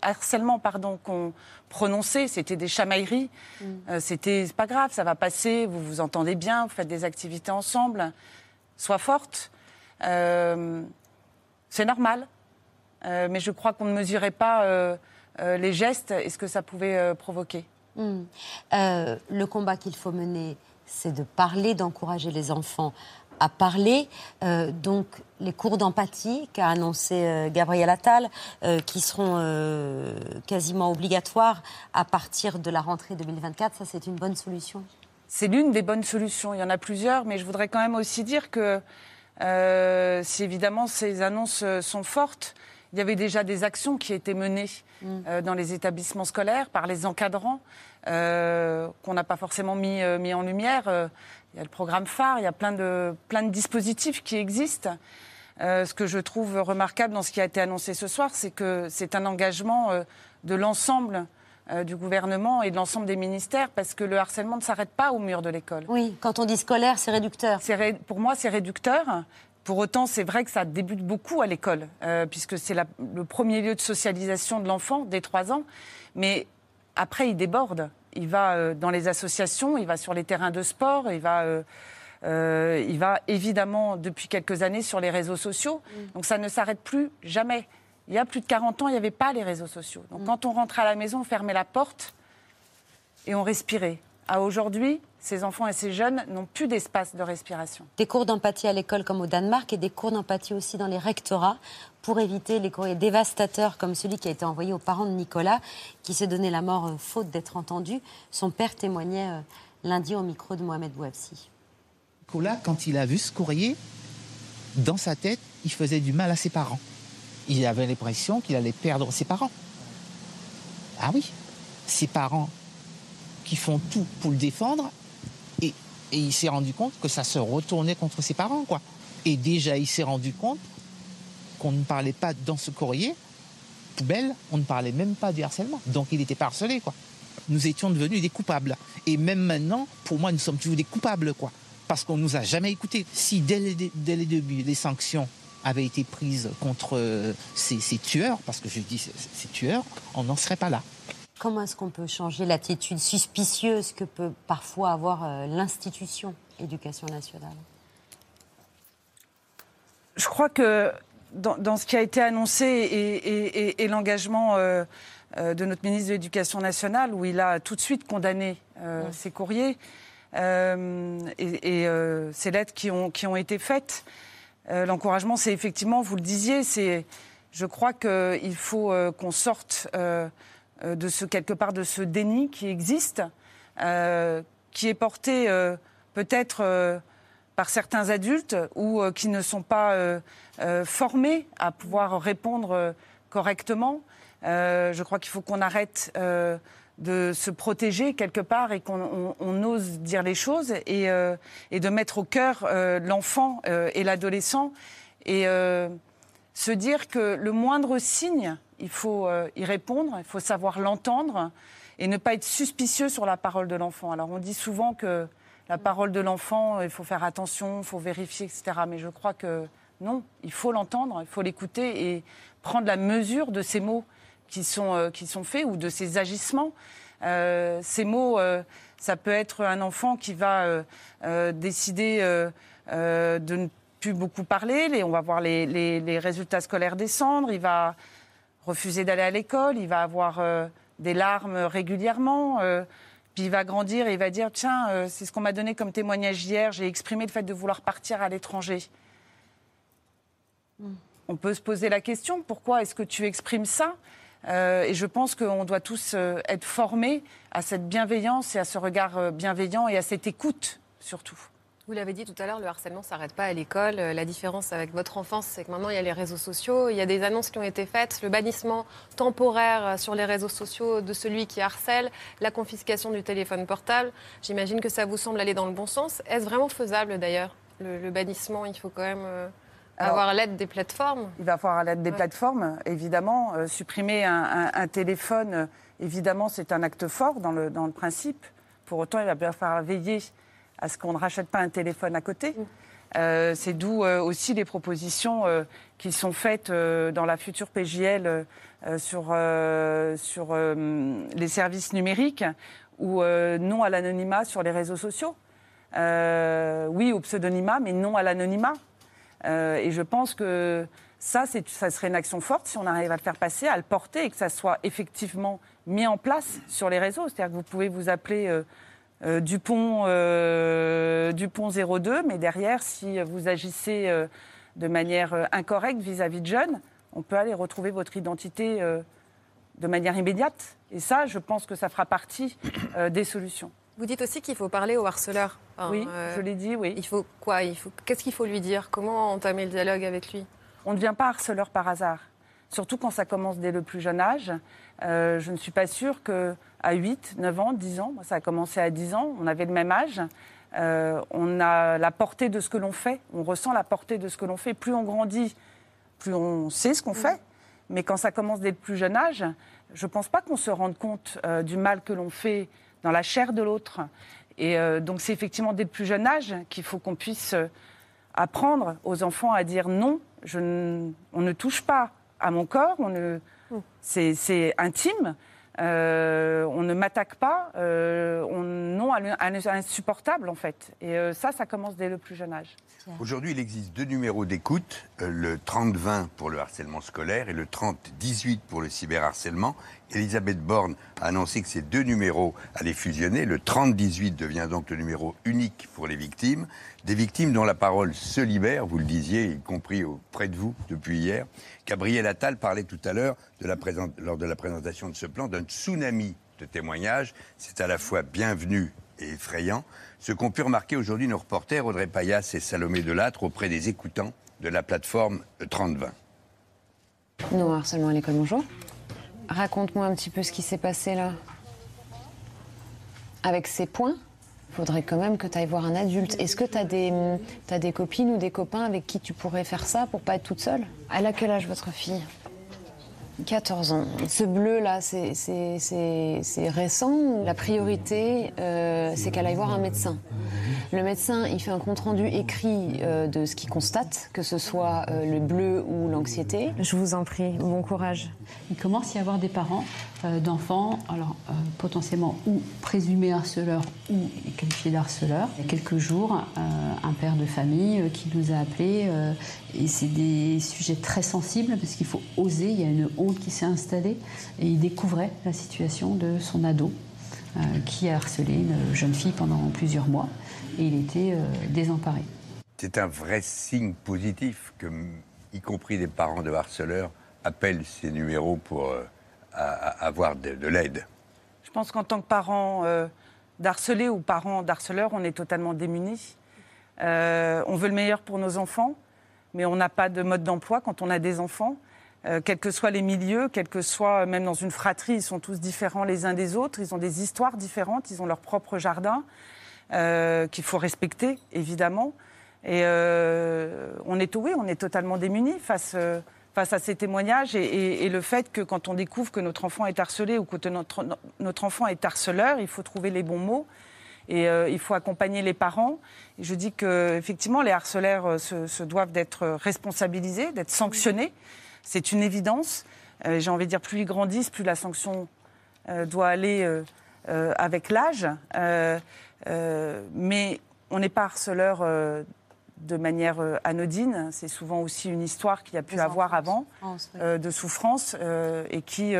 harcèlement pardon, qu'on prononçait, c'était des chamailleries. Mm. Euh, c'était pas grave, ça va passer, vous vous entendez bien, vous faites des activités ensemble, sois forte. Euh, c'est normal, mais je crois qu'on ne mesurait pas les gestes et ce que ça pouvait provoquer? Mm. le combat qu'il faut mener, c'est de parler, d'encourager les enfants à parler. Euh, donc, les cours d'empathie qu'a annoncé euh, Gabriel Attal, euh, qui seront quasiment obligatoires à partir de la rentrée 2024, ça, c'est une bonne solution? C'est l'une des bonnes solutions. Il y en a plusieurs, mais je voudrais quand même aussi dire que si évidemment ces annonces sont fortes, il y avait déjà des actions qui étaient menées mm. dans les établissements scolaires par les encadrants. qu'on n'a pas forcément mis, mis en lumière. Il y a le programme phare, il y a plein de, plein de dispositifs qui existent. Euh, ce que je trouve remarquable dans ce qui a été annoncé ce soir, c'est que c'est un engagement euh, de l'ensemble euh, du gouvernement et de l'ensemble des ministères, parce que le harcèlement ne s'arrête pas au mur de l'école. Oui, quand on dit scolaire, c'est réducteur. Pour moi, c'est réducteur. Pour autant, c'est vrai que ça débute beaucoup à l'école, puisque c'est le premier lieu de socialisation de l'enfant dès trois ans. Mais après, il déborde il va euh, dans les associations, il va sur les terrains de sport, il va, euh, euh, il va évidemment depuis quelques années sur les réseaux sociaux. Mm. Donc ça ne s'arrête plus jamais. Il y a plus de 40 ans, il n'y avait pas les réseaux sociaux. Donc mm. quand on rentrait à la maison, on fermait la porte et on respirait. À aujourd'hui, ces enfants et ces jeunes n'ont plus d'espace de respiration. Des cours d'empathie à l'école comme au Danemark et des cours d'empathie aussi dans les rectorats pour éviter les courriers dévastateurs comme celui qui a été envoyé aux parents de Nicolas, qui s'est donné la mort euh, faute d'être entendu. Son père témoignait euh, lundi au micro de Mohamed Bouafsi. Nicolas, quand il a vu ce courrier, dans sa tête, il faisait du mal à ses parents. Il avait l'impression qu'il allait perdre ses parents. Ah oui, ses parents qui font tout pour le défendre, et, il s'est rendu compte que ça se retournait contre ses parents, quoi. Et déjà, il s'est rendu compte qu'on ne parlait pas dans ce courrier, poubelle, on ne parlait même pas du harcèlement. Donc il n'était pas harcelé, quoi. Nous étions devenus des coupables. Et même maintenant, pour moi, nous sommes toujours des coupables, quoi. Parce qu'on ne nous a jamais écoutés. Si dès les, dès les débuts, les sanctions avaient été prises contre euh, ces tueurs, parce que je dis ces tueurs, on n'en serait pas là. Comment est-ce qu'on peut changer l'attitude suspicieuse que peut parfois avoir euh, l'institution éducation nationale? Je crois que dans, ce qui a été annoncé et, l'engagement euh, euh, de notre ministre de l'Éducation nationale, où il a tout de suite condamné euh, ces courriers et, ces lettres qui ont, qui ont été faites, l'encouragement, c'est effectivement, vous le disiez, c'est, je crois qu'il faut qu'on sorte de ce quelque part de ce déni qui existe, qui est porté peut-être par certains adultes ou qui ne sont pas euh, formés à pouvoir répondre correctement. Euh, je crois qu'il faut qu'on arrête euh, de se protéger quelque part et qu'on ose dire les choses et, de mettre au cœur l'enfant et l'adolescent et se dire que le moindre signe, il faut y répondre, il faut savoir l'entendre et ne pas être suspicieux sur la parole de l'enfant. Alors on dit souvent que la parole de l'enfant, il faut faire attention, il faut vérifier, etc. Mais je crois que non, il faut l'entendre, il faut l'écouter et prendre la mesure de ces mots qui sont, euh, faits ou de ces agissements. Euh, ces mots, euh, ça peut être un enfant qui va décider de ne plus beaucoup parler, on va voir les, résultats scolaires descendre, il va refuser d'aller à l'école, il va avoir des larmes régulièrement. Puis il va grandir et il va dire Tiens, c'est ce qu'on m'a donné comme témoignage hier, j'ai exprimé le fait de vouloir partir à l'étranger. On peut se poser la question, pourquoi est-ce que tu exprimes ça? Euh, Et je pense qu'on doit tous euh, être formés à cette bienveillance et à ce regard euh, bienveillant et à cette écoute surtout. Vous l'avez dit tout à l'heure, le harcèlement ne s'arrête pas à l'école. La différence avec votre enfance, c'est que maintenant, il y a les réseaux sociaux, il y a des annonces qui ont été faites, le bannissement temporaire sur les réseaux sociaux de celui qui harcèle, la confiscation du téléphone portable. J'imagine que ça vous semble aller dans le bon sens. Est-ce vraiment faisable d'ailleurs le, bannissement, il faut quand même avoir l'aide des plateformes Il va avoir l'aide des plateformes, évidemment. Euh, supprimer un, téléphone, euh, évidemment, c'est un acte fort dans le, dans le principe. Pour autant, il va bien falloir veiller à ce qu'on ne rachète pas un téléphone à côté. Mm. Euh, c'est d'où aussi les propositions qui sont faites dans la future PJL sur, sur les services numériques ou non à l'anonymat sur les réseaux sociaux. oui au pseudonymat, mais non à l'anonymat. Euh, et je pense que ça, ça serait une action forte si on arrive à le faire passer, à le porter et que ça soit effectivement mis en place sur les réseaux. C'est-à-dire que vous pouvez vous appeler euh, euh, Dupont, Dupont 02, mais derrière, si vous agissez de manière incorrecte vis-à-vis de jeunes, on peut aller retrouver votre identité de manière immédiate. Et ça, je pense que ça fera partie des solutions. Vous dites aussi qu'il faut parler au harceleur. oui, euh, je l'ai dit, oui. Il faut quoi? Il faut... Qu'est-ce qu'il faut lui dire? Comment entamer le dialogue avec lui? On ne devient pas harceleur par hasard. Surtout quand ça commence dès le plus jeune âge. Euh, je ne suis pas sûre qu'à 8, 9 ans, 10 ans, ça a commencé à 10 ans, on avait le même âge. Euh, on a la portée de ce que l'on fait, on ressent la portée de ce que l'on fait. Plus on grandit, plus on sait ce qu'on fait. Mais quand ça commence dès le plus jeune âge, je ne pense pas qu'on se rende compte du mal que l'on fait dans la chair de l'autre. Et euh, donc c'est effectivement dès le plus jeune âge qu'il faut qu'on puisse euh, apprendre aux enfants à dire non, je on ne touche pas à mon corps, on ne. C'est intime. Euh, on ne m'attaque pas, euh, on, non insupportable en fait. Et euh, ça, ça commence dès le plus jeune âge. Aujourd'hui, il existe deux numéros d'écoute, le 30-20 pour le harcèlement scolaire et le 30-18 pour le cyberharcèlement. Elisabeth Borne a annoncé que ces deux numéros allaient fusionner. Le 30-18 devient donc le numéro unique pour les victimes. Des victimes dont la parole se libère, vous le disiez, y compris auprès de vous depuis hier. Gabriel Attal parlait tout à l'heure, lors de la présentation de ce plan, d'un tsunami de témoignages. C'est à la fois bienvenu et effrayant. Ce qu'ont pu remarquer aujourd'hui nos reporters Audrey Payas et Salomé Delattre auprès des écoutants de la plateforme 3020. Non, harcèlement à l'école, bonjour. Raconte-moi un petit peu ce qui s'est passé là. Avec ces points il faudrait quand même que tu ailles voir un adulte. Est-ce que tu as des, as des copines ou des copains avec qui tu pourrais faire ça pour pas être toute seule? Elle a quel âge votre fille? 14 ans. Ce bleu-là, c'est récent. La priorité, euh, c'est qu'elle aille voir un médecin. Le médecin, il fait un compte-rendu écrit euh, de ce qu'il constate, que ce soit euh, le bleu ou l'anxiété. Je vous en prie, bon courage. Il commence à y avoir des parents d'enfants, alors potentiellement ou présumés harceleurs ou qualifiés d'harceleurs. Il y a quelques jours, un père de famille qui nous a appelés, et c'est des sujets très sensibles parce qu'il faut oser, il y a une honte qui s'est installée, et il découvrait la situation de son ado. qui a harcelé une jeune fille pendant plusieurs mois et il était euh, désemparé. C'est un vrai signe positif que, y compris des parents de harceleurs, appellent ces numéros pour euh, avoir de, l'aide. Je pense qu'en tant que parent euh, d'harcelés ou parents d'harceleurs, on est totalement démunis. on veut le meilleur pour nos enfants, mais on n'a pas de mode d'emploi quand on a des enfants. quels que soient les milieux, quels que soient, même dans une fratrie, ils sont tous différents les uns des autres, ils ont des histoires différentes, ils ont leur propre jardin. Euh, qu'il faut respecter, évidemment. Et euh, on est, oui, on est totalement démunis face, euh, face à ces témoignages et, le fait que quand on découvre que notre enfant est harcelé ou que notre, enfant est harceleur, il faut trouver les bons mots et il faut accompagner les parents. Et je dis que effectivement, les harceleurs se, doivent d'être responsabilisés, d'être sanctionnés. C'est une évidence. J'ai envie de dire, plus ils grandissent, plus la sanction doit aller avec l'âge. Euh, mais on n'est pas harceleur euh, de manière euh, anodine. C'est souvent aussi une histoire qu'il y a pu avoir avant, de souffrance, et qui,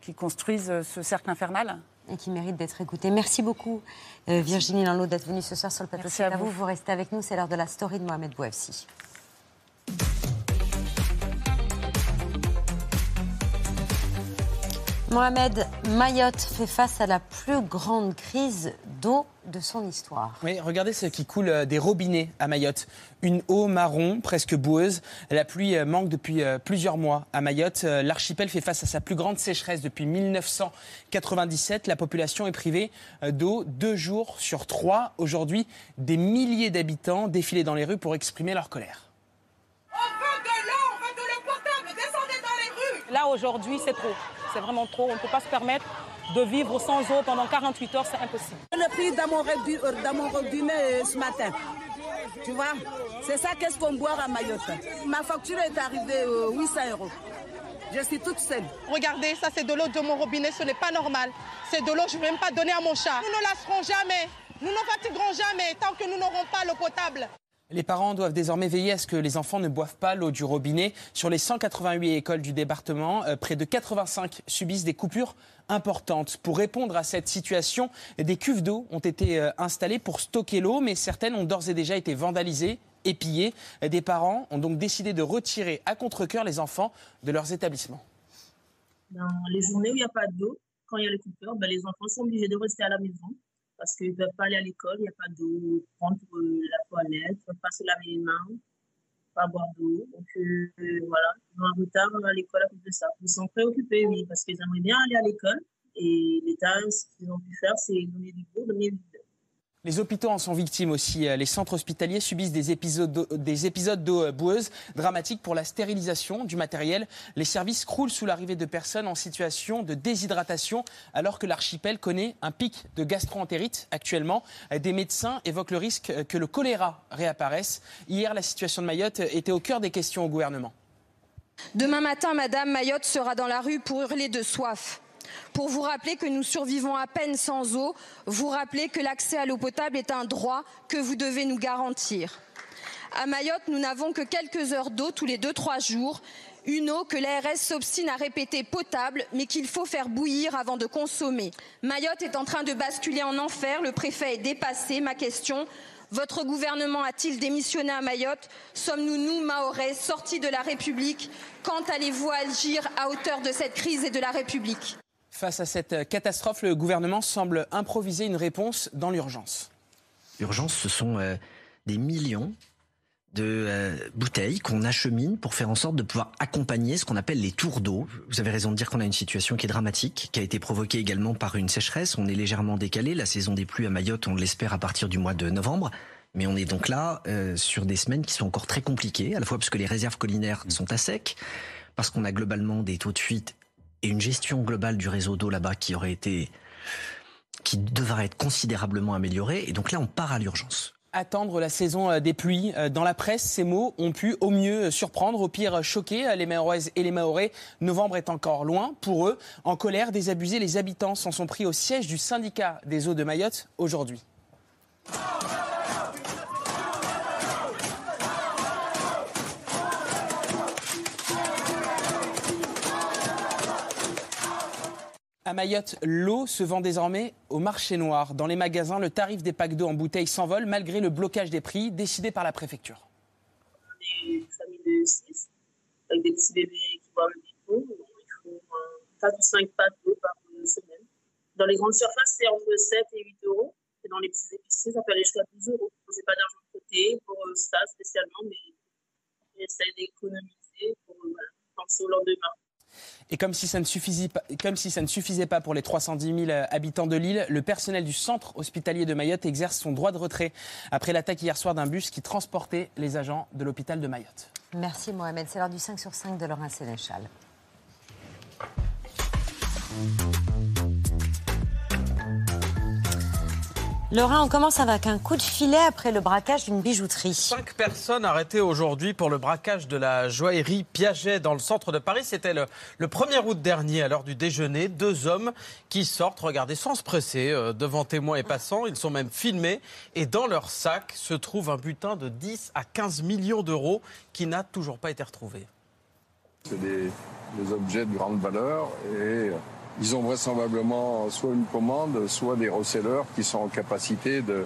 qui construisent ce cercle infernal. Et qui mérite d'être écouté. Merci beaucoup, Virginie Lanlot, d'être venue ce soir sur le plateau. Merci à vous. vous. restez avec nous. C'est l'heure de la story de Mohamed Bouafsi. Mohamed, Mayotte fait face à la plus grande crise d'eau de son histoire. Oui, regardez ce qui coule euh, des robinets à Mayotte. Une eau marron, presque boueuse. La pluie euh, manque depuis euh, plusieurs mois à Mayotte. L'archipel fait face à sa plus grande sécheresse depuis 1997. La population est privée d'eau deux jours sur trois. Aujourd'hui, des milliers d'habitants défilaient dans les rues pour exprimer leur colère. On veut de l'eau, on veut de l'eau potable. Descendez dans les rues. Là, aujourd'hui, c'est trop c'est vraiment trop. On ne peut pas se permettre de vivre sans eau pendant 48 heures, c'est impossible. Le prix dans mon, robinet euh, ce matin, tu vois, c'est ça qu'est-ce qu'on boit à Mayotte. Ma facture est arrivée à 800 euros. Je suis toute seule. Regardez, ça c'est de l'eau de mon robinet, ce n'est pas normal. C'est de l'eau que je ne vais même pas donner à mon chat. Nous ne lasserons jamais, nous ne fatiguerons jamais tant que nous n'aurons pas l'eau potable. Les parents doivent désormais veiller à ce que les enfants ne boivent pas l'eau du robinet. Sur les 188 écoles du département, euh, près de 85 subissent des coupures importantes. Pour répondre à cette situation, des cuves d'eau ont été euh, installées pour stocker l'eau, mais certaines ont d'ores et déjà été vandalisées et pillées. Des parents ont donc décidé de retirer à contre-coeur les enfants de leurs établissements. Dans les journées où il n'y a pas d'eau, quand il y a les coupures, ben, les enfants sont obligés de rester à la maison parce qu'ils ne peuvent pas aller à l'école, il n'y a pas d'eau prendre la toilette, ne pas se laver les mains, pas boire d'eau. Donc euh, voilà, ils ont un retard à l'école à cause de ça. Ils sont préoccupés, oui, parce qu'ils aimeraient bien aller à l'école. Et l'État, ce qu'ils ont pu faire, c'est donner du cours, donner du les hôpitaux en sont victimes aussi. Euh, les centres hospitaliers subissent des épisodes d'eau euh, boueuse dramatiques pour la stérilisation du matériel. Les services croulent sous l'arrivée de personnes en situation de déshydratation alors que l'archipel connaît un pic de gastroentérite actuellement. Euh, des médecins évoquent le risque que le choléra réapparaisse. Hier, la situation de Mayotte était au cœur des questions au gouvernement. Demain matin, Madame Mayotte sera dans la rue pour hurler de soif pour vous rappeler que nous survivons à peine sans eau, vous rappeler que l'accès à l'eau potable est un droit que vous devez nous garantir. À Mayotte, nous n'avons que quelques heures d'eau tous les deux trois jours, une eau que l'ARS s'obstine à répéter potable, mais qu'il faut faire bouillir avant de consommer. Mayotte est en train de basculer en enfer, le préfet est dépassé. Ma question, votre gouvernement a-t-il démissionné à Mayotte? Sommes-nous, nous, Mahorais, sortis de la République? Quand allez-vous agir à hauteur de cette crise et de la République? Face à cette catastrophe, le gouvernement semble improviser une réponse dans l'urgence. L'urgence, ce sont euh, des millions de euh, bouteilles qu'on achemine pour faire en sorte de pouvoir accompagner ce qu'on appelle les tours d'eau. Vous avez raison de dire qu'on a une situation qui est dramatique, qui a été provoquée également par une sécheresse. On est légèrement décalé. La saison des pluies à Mayotte, on l'espère à partir du mois de novembre. Mais on est donc là euh, sur des semaines qui sont encore très compliquées, à la fois parce que les réserves collinaires sont à sec, parce qu'on a globalement des taux de fuite et une gestion globale du réseau d'eau là-bas qui aurait été qui devrait être considérablement améliorée. Et donc là, on part à l'urgence attendre la saison euh, des pluies. Euh, dans la presse, ces mots ont pu au mieux surprendre, au pire choquer les Mahoraises et les Mahorais. Novembre est encore loin pour eux. En colère, désabusés, les habitants s'en sont pris au siège du syndicat des eaux de Mayotte aujourd'hui. À Mayotte, l'eau se vend désormais au marché noir. Dans les magasins, le tarif des packs d'eau en bouteille s'envole malgré le blocage des prix décidé par la préfecture. On est une famille de 6 avec des petits bébés qui boivent le biberon. Il faut 4 ou 5 packs d'eau par semaine. Dans les grandes surfaces, c'est entre 7 et 8 euros. Et dans les petites épiceries, ça peut aller jusqu'à 12 euros. Je n'ai pas d'argent de côté pour euh, ça spécialement, mais j'essaie d'économiser pour euh, penser au lendemain. Et comme si, ça ne suffisait pas, pour les 310 000 habitants de l'île, le personnel du centre hospitalier de Mayotte exerce son droit de retrait après l'attaque hier soir d'un bus qui transportait les agents de l'hôpital de Mayotte. Merci Mohamed. C'est l'heure du 5 sur 5 de Laurent Sénéchal. Laurent, on commence avec un coup de filet après le braquage d'une bijouterie. Cinq personnes arrêtées aujourd'hui pour le braquage de la joaillerie Piaget dans le centre de Paris. C'était le, 1er août dernier, à l'heure du déjeuner. Deux hommes qui sortent, regardez, sans se presser, euh, devant témoins et passants. Ils sont même filmés. Et dans leur sac se trouve un butin de 10 à 15 millions d'euros qui n'a toujours pas été retrouvé. C'est des, des objets de grande valeur et ils ont vraisemblablement soit une commande, soit des resellers qui sont en capacité de,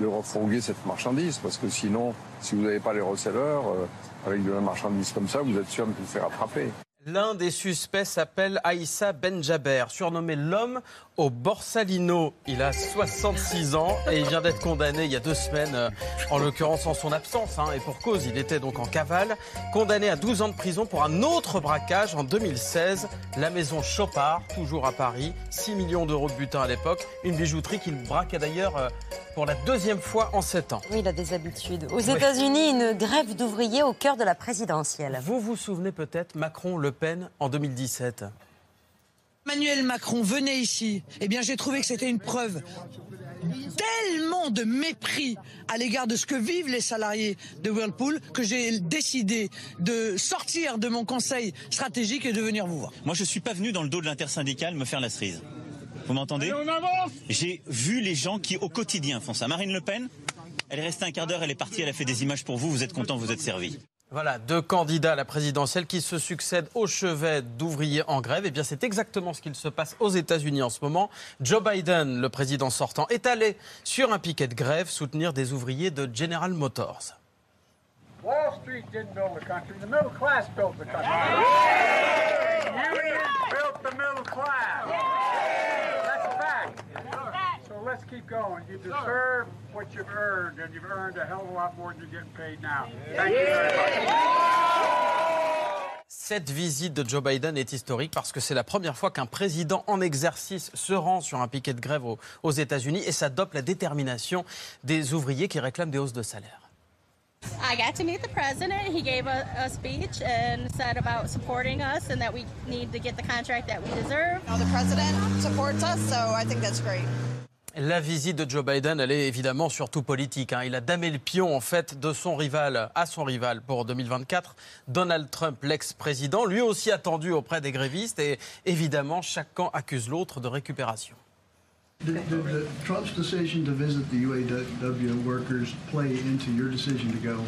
de refourguer cette marchandise. Parce que sinon, si vous n'avez pas les resellers, euh, avec de la marchandise comme ça, vous êtes sûr de vous faire attraper. L'un des suspects s'appelle Aïssa Benjaber, surnommé l'homme au Borsalino. Il a 66 ans et il vient d'être condamné il y a deux semaines, euh, en l'occurrence en son absence. Hein, et pour cause, il était donc en cavale. Condamné à 12 ans de prison pour un autre braquage en 2016. La maison Chopard, toujours à Paris. 6 millions d'euros de butin à l'époque. Une bijouterie qu'il braquait d'ailleurs euh, pour la deuxième fois en 7 ans. Oui, il a des habitudes. Aux États-Unis, une grève d'ouvriers au cœur de la présidentielle. Vous vous souvenez peut-être Macron-Le Pen en 2017 Emmanuel Macron venait ici, eh bien j'ai trouvé que c'était une preuve tellement de mépris à l'égard de ce que vivent les salariés de Whirlpool que j'ai décidé de sortir de mon conseil stratégique et de venir vous voir. Moi je suis pas venu dans le dos de l'intersyndicale me faire la cerise. Vous m'entendez J'ai vu les gens qui au quotidien font ça. Marine Le Pen, elle est restée un quart d'heure, elle est partie, elle a fait des images pour vous, vous êtes content, vous êtes servi. Voilà, deux candidats à la présidentielle qui se succèdent au chevet d'ouvriers en grève. Et eh bien, c'est exactement ce qu'il se passe aux États-Unis en ce moment. Joe Biden, le président sortant, est allé sur un piquet de grève soutenir des ouvriers de General Motors. Wall Street didn't build the country, the middle class built the country. built the middle class. Let's keep going. You deserve what you've earned, and you've earned a hell of a lot more than you're getting paid now. Thank you very much. Cette visite de Joe Biden est historique parce que c'est la première fois qu'un président en exercice se rend sur un piquet de grève aux, aux États-Unis et ça dope la détermination des ouvriers qui réclament des hausses de salaire. I got to meet the president. He gave a, a, speech and said about supporting us and that we need to get the contract that we deserve. the president supports us, so I think that's great. La visite de Joe Biden, elle est évidemment surtout politique. Hein. Il a damé le pion en fait de son rival à son rival pour 2024, Donald Trump, l'ex-président, lui aussi attendu auprès des grévistes et évidemment chaque camp accuse l'autre de récupération. Trump's decision to visit the UAW workers play into your decision to go?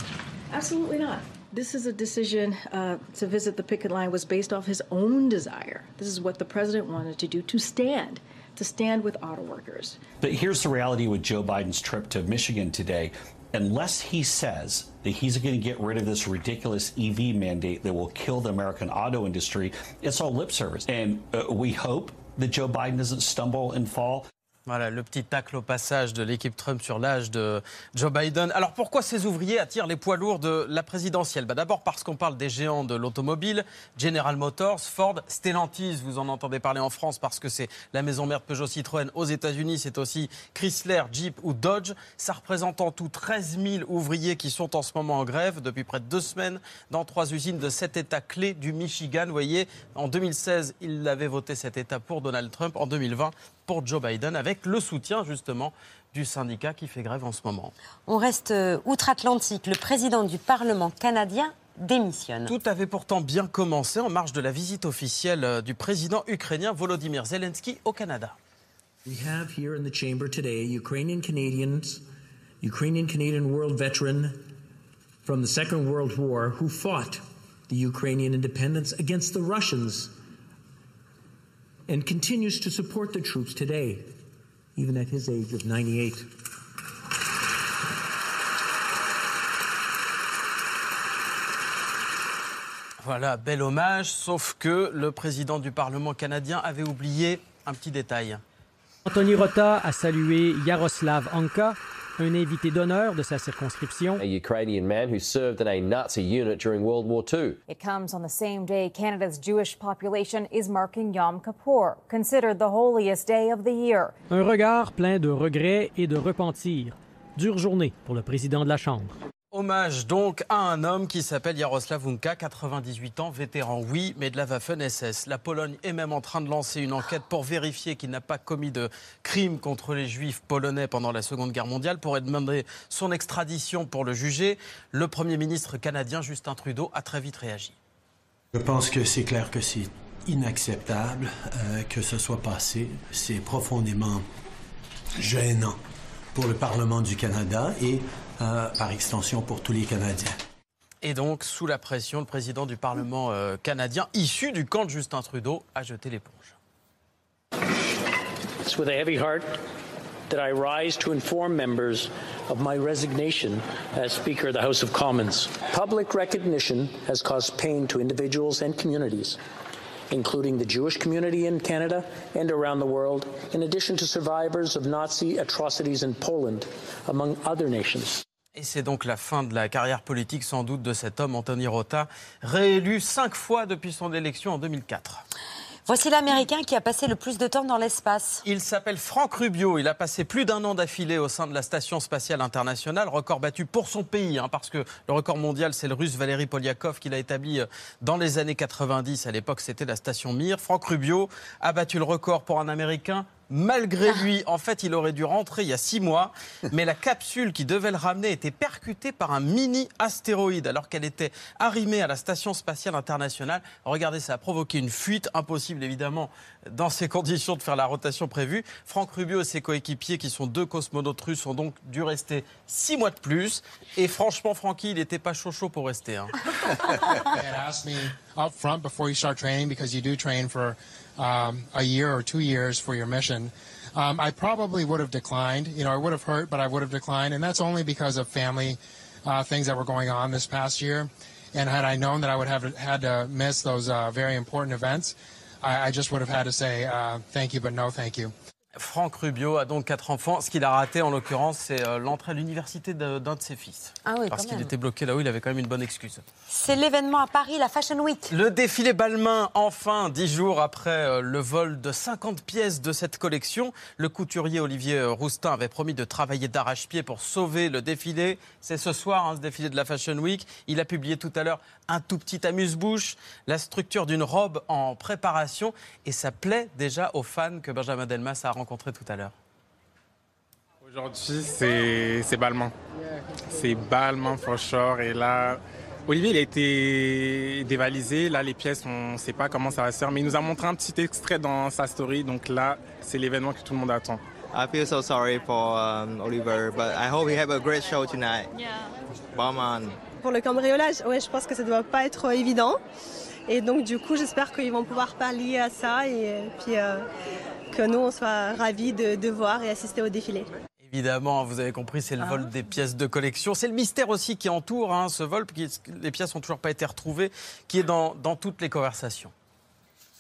Absolutely not. This is a decision uh, to visit the picket line was based off his own desire. This is what the president wanted to do to stand, to stand with auto workers. But here's the reality with Joe Biden's trip to Michigan today. Unless he says that he's going to get rid of this ridiculous EV mandate that will kill the American auto industry, it's all lip service. And uh, we hope that Joe Biden doesn't stumble and fall. Voilà, le petit tacle au passage de l'équipe Trump sur l'âge de Joe Biden. Alors pourquoi ces ouvriers attirent les poids lourds de la présidentielle? Bah, D'abord parce qu'on parle des géants de l'automobile, General Motors, Ford, Stellantis, vous en entendez parler en France parce que c'est la maison mère Peugeot Citroën. Aux États-Unis, c'est aussi Chrysler, Jeep ou Dodge. Ça représente en tout 13 000 ouvriers qui sont en ce moment en grève depuis près de deux semaines dans trois usines de sept États clés du Michigan. Vous voyez, en 2016, il avait voté cet État pour Donald Trump. En 2020, pour Joe Biden, avec le soutien justement du syndicat qui fait grève en ce moment. On reste euh, outre-Atlantique. Le président du Parlement canadien démissionne. Tout avait pourtant bien commencé en marge de la visite officielle euh, du président ukrainien Volodymyr Zelensky au Canada. We have here in the chamber today Ukrainian Canadians, Ukrainian Canadian world veteran from the Second World War who fought the Ukrainian independence against the Russians and continues to support the troops today, even at his age of 98. Voilà, bel hommage, sauf que le président du Parlement canadien avait oublié un petit détail. Anthony Rota a salué Yaroslav Anka, un invité d'honneur de sa circonscription. A Ukrainian man who served in a Nazi unit during World War II. It comes on the same day Canada's Jewish population is marking Yom Kippur, considered the holiest day of the year. Un regard plein de regrets et de repentir. Dure journée pour le président de la Chambre. Hommage donc à un homme qui s'appelle Jaroslav Unka, 98 ans, vétéran, oui, mais de la Waffen-SS. La Pologne est même en train de lancer une enquête pour vérifier qu'il n'a pas commis de crime contre les juifs polonais pendant la Seconde Guerre mondiale, pour demander son extradition pour le juger. Le Premier ministre canadien Justin Trudeau a très vite réagi. Je pense que c'est clair que c'est inacceptable euh, que ce soit passé. C'est profondément gênant pour le Parlement du Canada et euh, par extension pour tous les Canadiens. Et donc, sous la pression, le président du Parlement euh, canadien, issu du camp de Justin Trudeau, a jeté l'éponge. It's with a heavy heart that I rise to inform members of my resignation as Speaker of the House of Commons. Public recognition has caused pain to individuals and communities, including the Jewish community in Canada and around the world, in addition to survivors of Nazi atrocities in Poland, among other nations. Et c'est donc la fin de la carrière politique sans doute de cet homme, Anthony Rota, réélu cinq fois depuis son élection en 2004. Voici l'Américain qui a passé le plus de temps dans l'espace. Il s'appelle Franck Rubio. Il a passé plus d'un an d'affilée au sein de la Station spatiale internationale. Record battu pour son pays, hein, parce que le record mondial, c'est le russe Valéry Polyakov qui l'a établi euh, dans les années 90. À l'époque, c'était la station Mir. Franck Rubio a battu le record pour un Américain malgré lui. En fait, il aurait dû rentrer il y a six mois, mais la capsule qui devait le ramener était percutée par un mini astéroïde alors qu'elle était arrimée à la Station spatiale internationale. Regardez, ça a provoqué une fuite. Impossible, évidemment, dans ces conditions de faire la rotation prévue. Franck Rubio et ses coéquipiers, qui sont deux cosmonautes russes, ont donc dû rester six mois de plus. Et franchement, Francky, il n'était pas chaud chaud pour rester. Hein. um, a year or two years for your mission, um, I probably would have declined. You know, I would have hurt, but I would have declined, and that's only because of family uh, things that were going on this past year. And had I known that I would have had to miss those uh, very important events, I, I just would have had to say uh, thank you, but no thank you. Franck Rubio a donc quatre enfants. Ce qu'il a raté, en l'occurrence, c'est euh, l'entrée à l'université d'un de ses fils. Ah oui, Parce qu'il était bloqué là-haut, il avait quand même une bonne excuse. C'est l'événement à Paris, la Fashion Week. Le défilé Balmain, enfin, dix jours après euh, le vol de 50 pièces de cette collection. Le couturier Olivier Roustin avait promis de travailler d'arrache-pied pour sauver le défilé. C'est ce soir, hein, ce défilé de la Fashion Week. Il a publié tout à l'heure un tout petit amuse-bouche, la structure d'une robe en préparation. Et ça plaît déjà aux fans que Benjamin Delmas a rencontrés tout à l'heure. Aujourd'hui, c'est Balmain. C'est Balmain for sure. Et là, Olivier, il a été dévalisé. Là, les pièces, on ne sait pas comment ça va se faire. Mais il nous a montré un petit extrait dans sa story. Donc là, c'est l'événement que tout le monde attend. I feel so sorry for um, Oliver, but I hope he have a great show tonight. Yeah. Bauman. Pour le cambriolage, ouais, je pense que ça ne doit pas être euh, évident. Et donc, du coup, j'espère qu'ils vont pouvoir pallier à ça et euh, puis euh, que nous, on soit ravis de, de voir et assister au défilé. Évidemment, vous avez compris, c'est le vol des pièces de collection. C'est le mystère aussi qui entoure hein, ce vol, puisque les pièces n'ont toujours pas été retrouvées, qui est dans, dans toutes les conversations.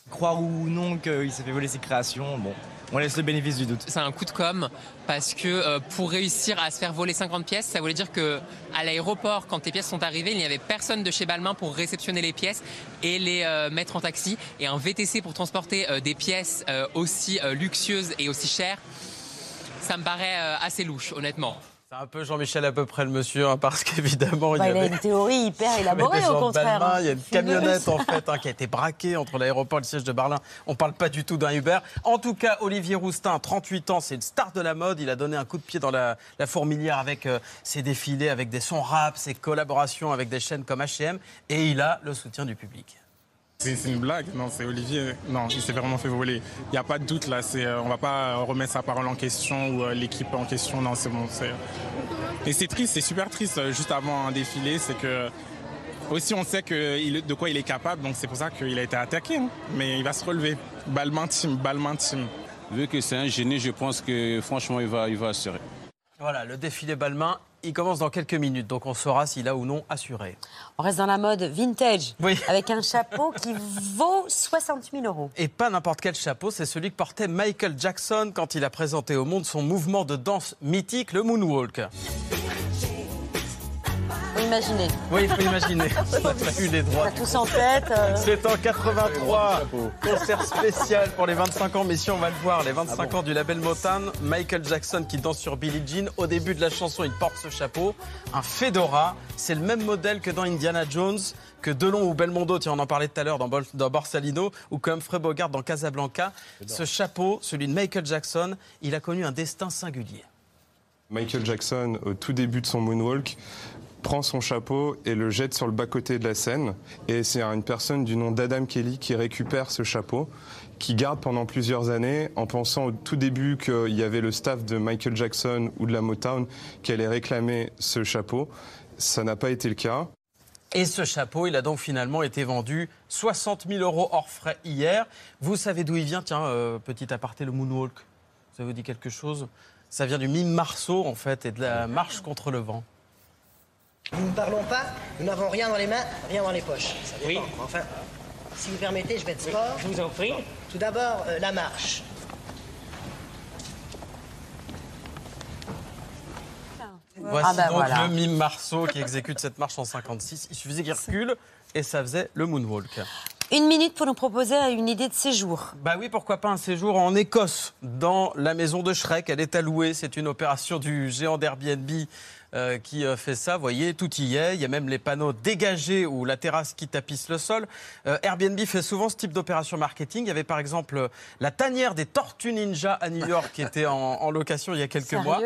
Croire ou non qu'il s'est fait voler ses créations, bon, On laisse le bénéfice du doute. C'est un coup de com parce que euh, pour réussir à se faire voler 50 pièces, ça voulait dire que à l'aéroport, quand tes pièces sont arrivées, il n'y avait personne de chez Balmain pour réceptionner les pièces et les euh, mettre en taxi. Et un VTC pour transporter euh, des pièces aussi luxueuses et aussi chères, ça me paraît assez louche, honnêtement. C'est un peu Jean-Michel à peu près le monsieur, hein, parce qu'évidemment, Bah, il y il a une théorie hyper élaborée, au contraire. Hein. Il y a une camionnette en fait hein, qui a été braquée entre l'aéroport et le siège de Berlin. On parle pas du tout d'un Uber. En tout cas, Olivier Roustin, 38 ans, c'est une star de la mode. Il a donné un coup de pied dans la, la fourmilière avec euh, ses défilés, avec des sons rap, ses collaborations avec des chaînes comme H&M, et il a le soutien du public. C'est une blague, non, c'est Olivier. Non, il s'est vraiment fait voler. Il n'y a pas de doute là, c'est, euh, on va pas remettre sa parole en question ou euh, l'équipe en question, non, c'est bon. Et c'est triste, c'est super triste, euh, juste avant un défilé, c'est que. Aussi, on sait que de quoi il est capable, donc c'est pour ça qu'il a été attaqué. hein. Mais il va se relever. Team. Vu que c'est un génie, je pense que franchement, il va, il va assurer. Voilà, le défilé Balmain, il commence dans quelques minutes, donc on saura s'il a ou non assuré. On reste dans la mode vintage, avec un chapeau qui vaut 60 000 euros. Et pas n'importe quel chapeau, c'est celui que portait Michael Jackson quand il a présenté au monde son mouvement de danse mythique, le moonwalk. Imaginer. Oui, il faut imaginer. On a pas eu les droits. On a tous en tête. euh, C'est en 83, concert spécial pour les 25 ans, mais si on va le voir, les 25 Ah bon ans du label Motown, Michael Jackson qui danse sur Billie Jean. Au début de la chanson, il porte ce chapeau, un fedora. C'est le même modèle que dans Indiana Jones, que Delon ou Belmondo, tiens, on en parlait tout à l'heure dans, Bol- dans Borsalino, ou comme Humphrey Bogart dans Casablanca. Ce chapeau, celui de Michael Jackson, il a connu un destin singulier. Michael Jackson, au tout début de son moonwalk, prend son chapeau et le jette sur le bas-côté de la scène. Et c'est une personne du nom d'Adam Kelly qui récupère ce chapeau, qui garde pendant plusieurs années en pensant au tout début qu'il y avait le staff de Michael Jackson ou de la Motown qui allait réclamer ce chapeau. Ça n'a pas été le cas. Et ce chapeau, il a donc finalement été vendu 60 000 euros hors frais hier. Vous savez d'où il vient? Tiens, euh, petit aparté, le moonwalk. Ça vous dit quelque chose? Ça vient du mime marceau, en fait, et de la marche contre le vent. Nous ne parlons pas, nous n'avons rien dans les mains, rien dans les poches. Ça dépend. Enfin, si vous permettez, je vais de sport. Je vous en prie. Tout d'abord, euh, la marche. Voici Ah bah donc voilà. le mime marceau qui exécute cette marche en 56. Il suffisait qu'il recule et ça faisait le moonwalk. Une minute pour nous proposer une idée de séjour. Bah oui, pourquoi pas un séjour en Écosse, dans la maison de Shrek. Elle est allouée. C'est une opération du géant d'Airbnb euh, qui euh, fait ça. Vous voyez, tout y est. Il y a même les panneaux dégagés ou la terrasse qui tapisse le sol. Euh, Airbnb fait souvent ce type d'opération marketing. Il y avait par exemple la tanière des Tortues Ninja à New York qui était en, en location il y a quelques Sérieux? mois.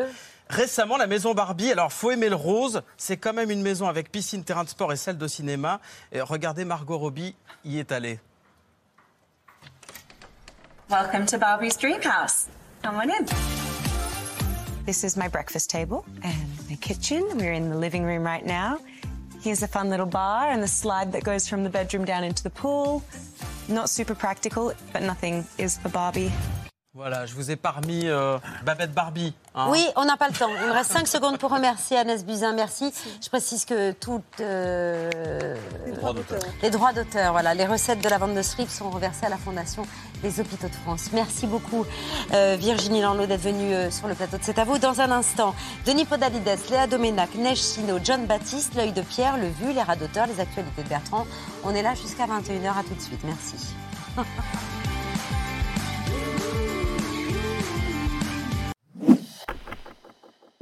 Récemment, la maison Barbie, alors faut aimer le rose, c'est quand même une maison avec piscine, terrain de sport et salle de cinéma. Et regardez, Margot Robbie y est allée. Welcome to Barbie's Dream House. Come on in. This is my breakfast table and my kitchen. We're in the living room right now. Here's a fun little bar and the slide that goes from the bedroom down into the pool. Not super practical, but nothing is for Barbie. Voilà, je vous ai parmi euh, Babette Barbie. hein. Oui, on n'a pas le temps. Il me reste 5 secondes pour remercier Agnès Buzyn. Merci. Je précise que toutes euh, les droits d'auteur, voilà, les recettes de la vente de livre sont reversées à la Fondation des Hôpitaux de France. Merci beaucoup euh, Virginie Lanlot d'être venue euh, sur le plateau de C'est à vous. Dans un instant, Denis Podalides, Léa Doménac, Neige Sino, John Baptiste, L'œil de Pierre, Le Vu, les rats d'auteur, les actualités de Bertrand. On est là jusqu'à 21h. À tout de suite. Merci.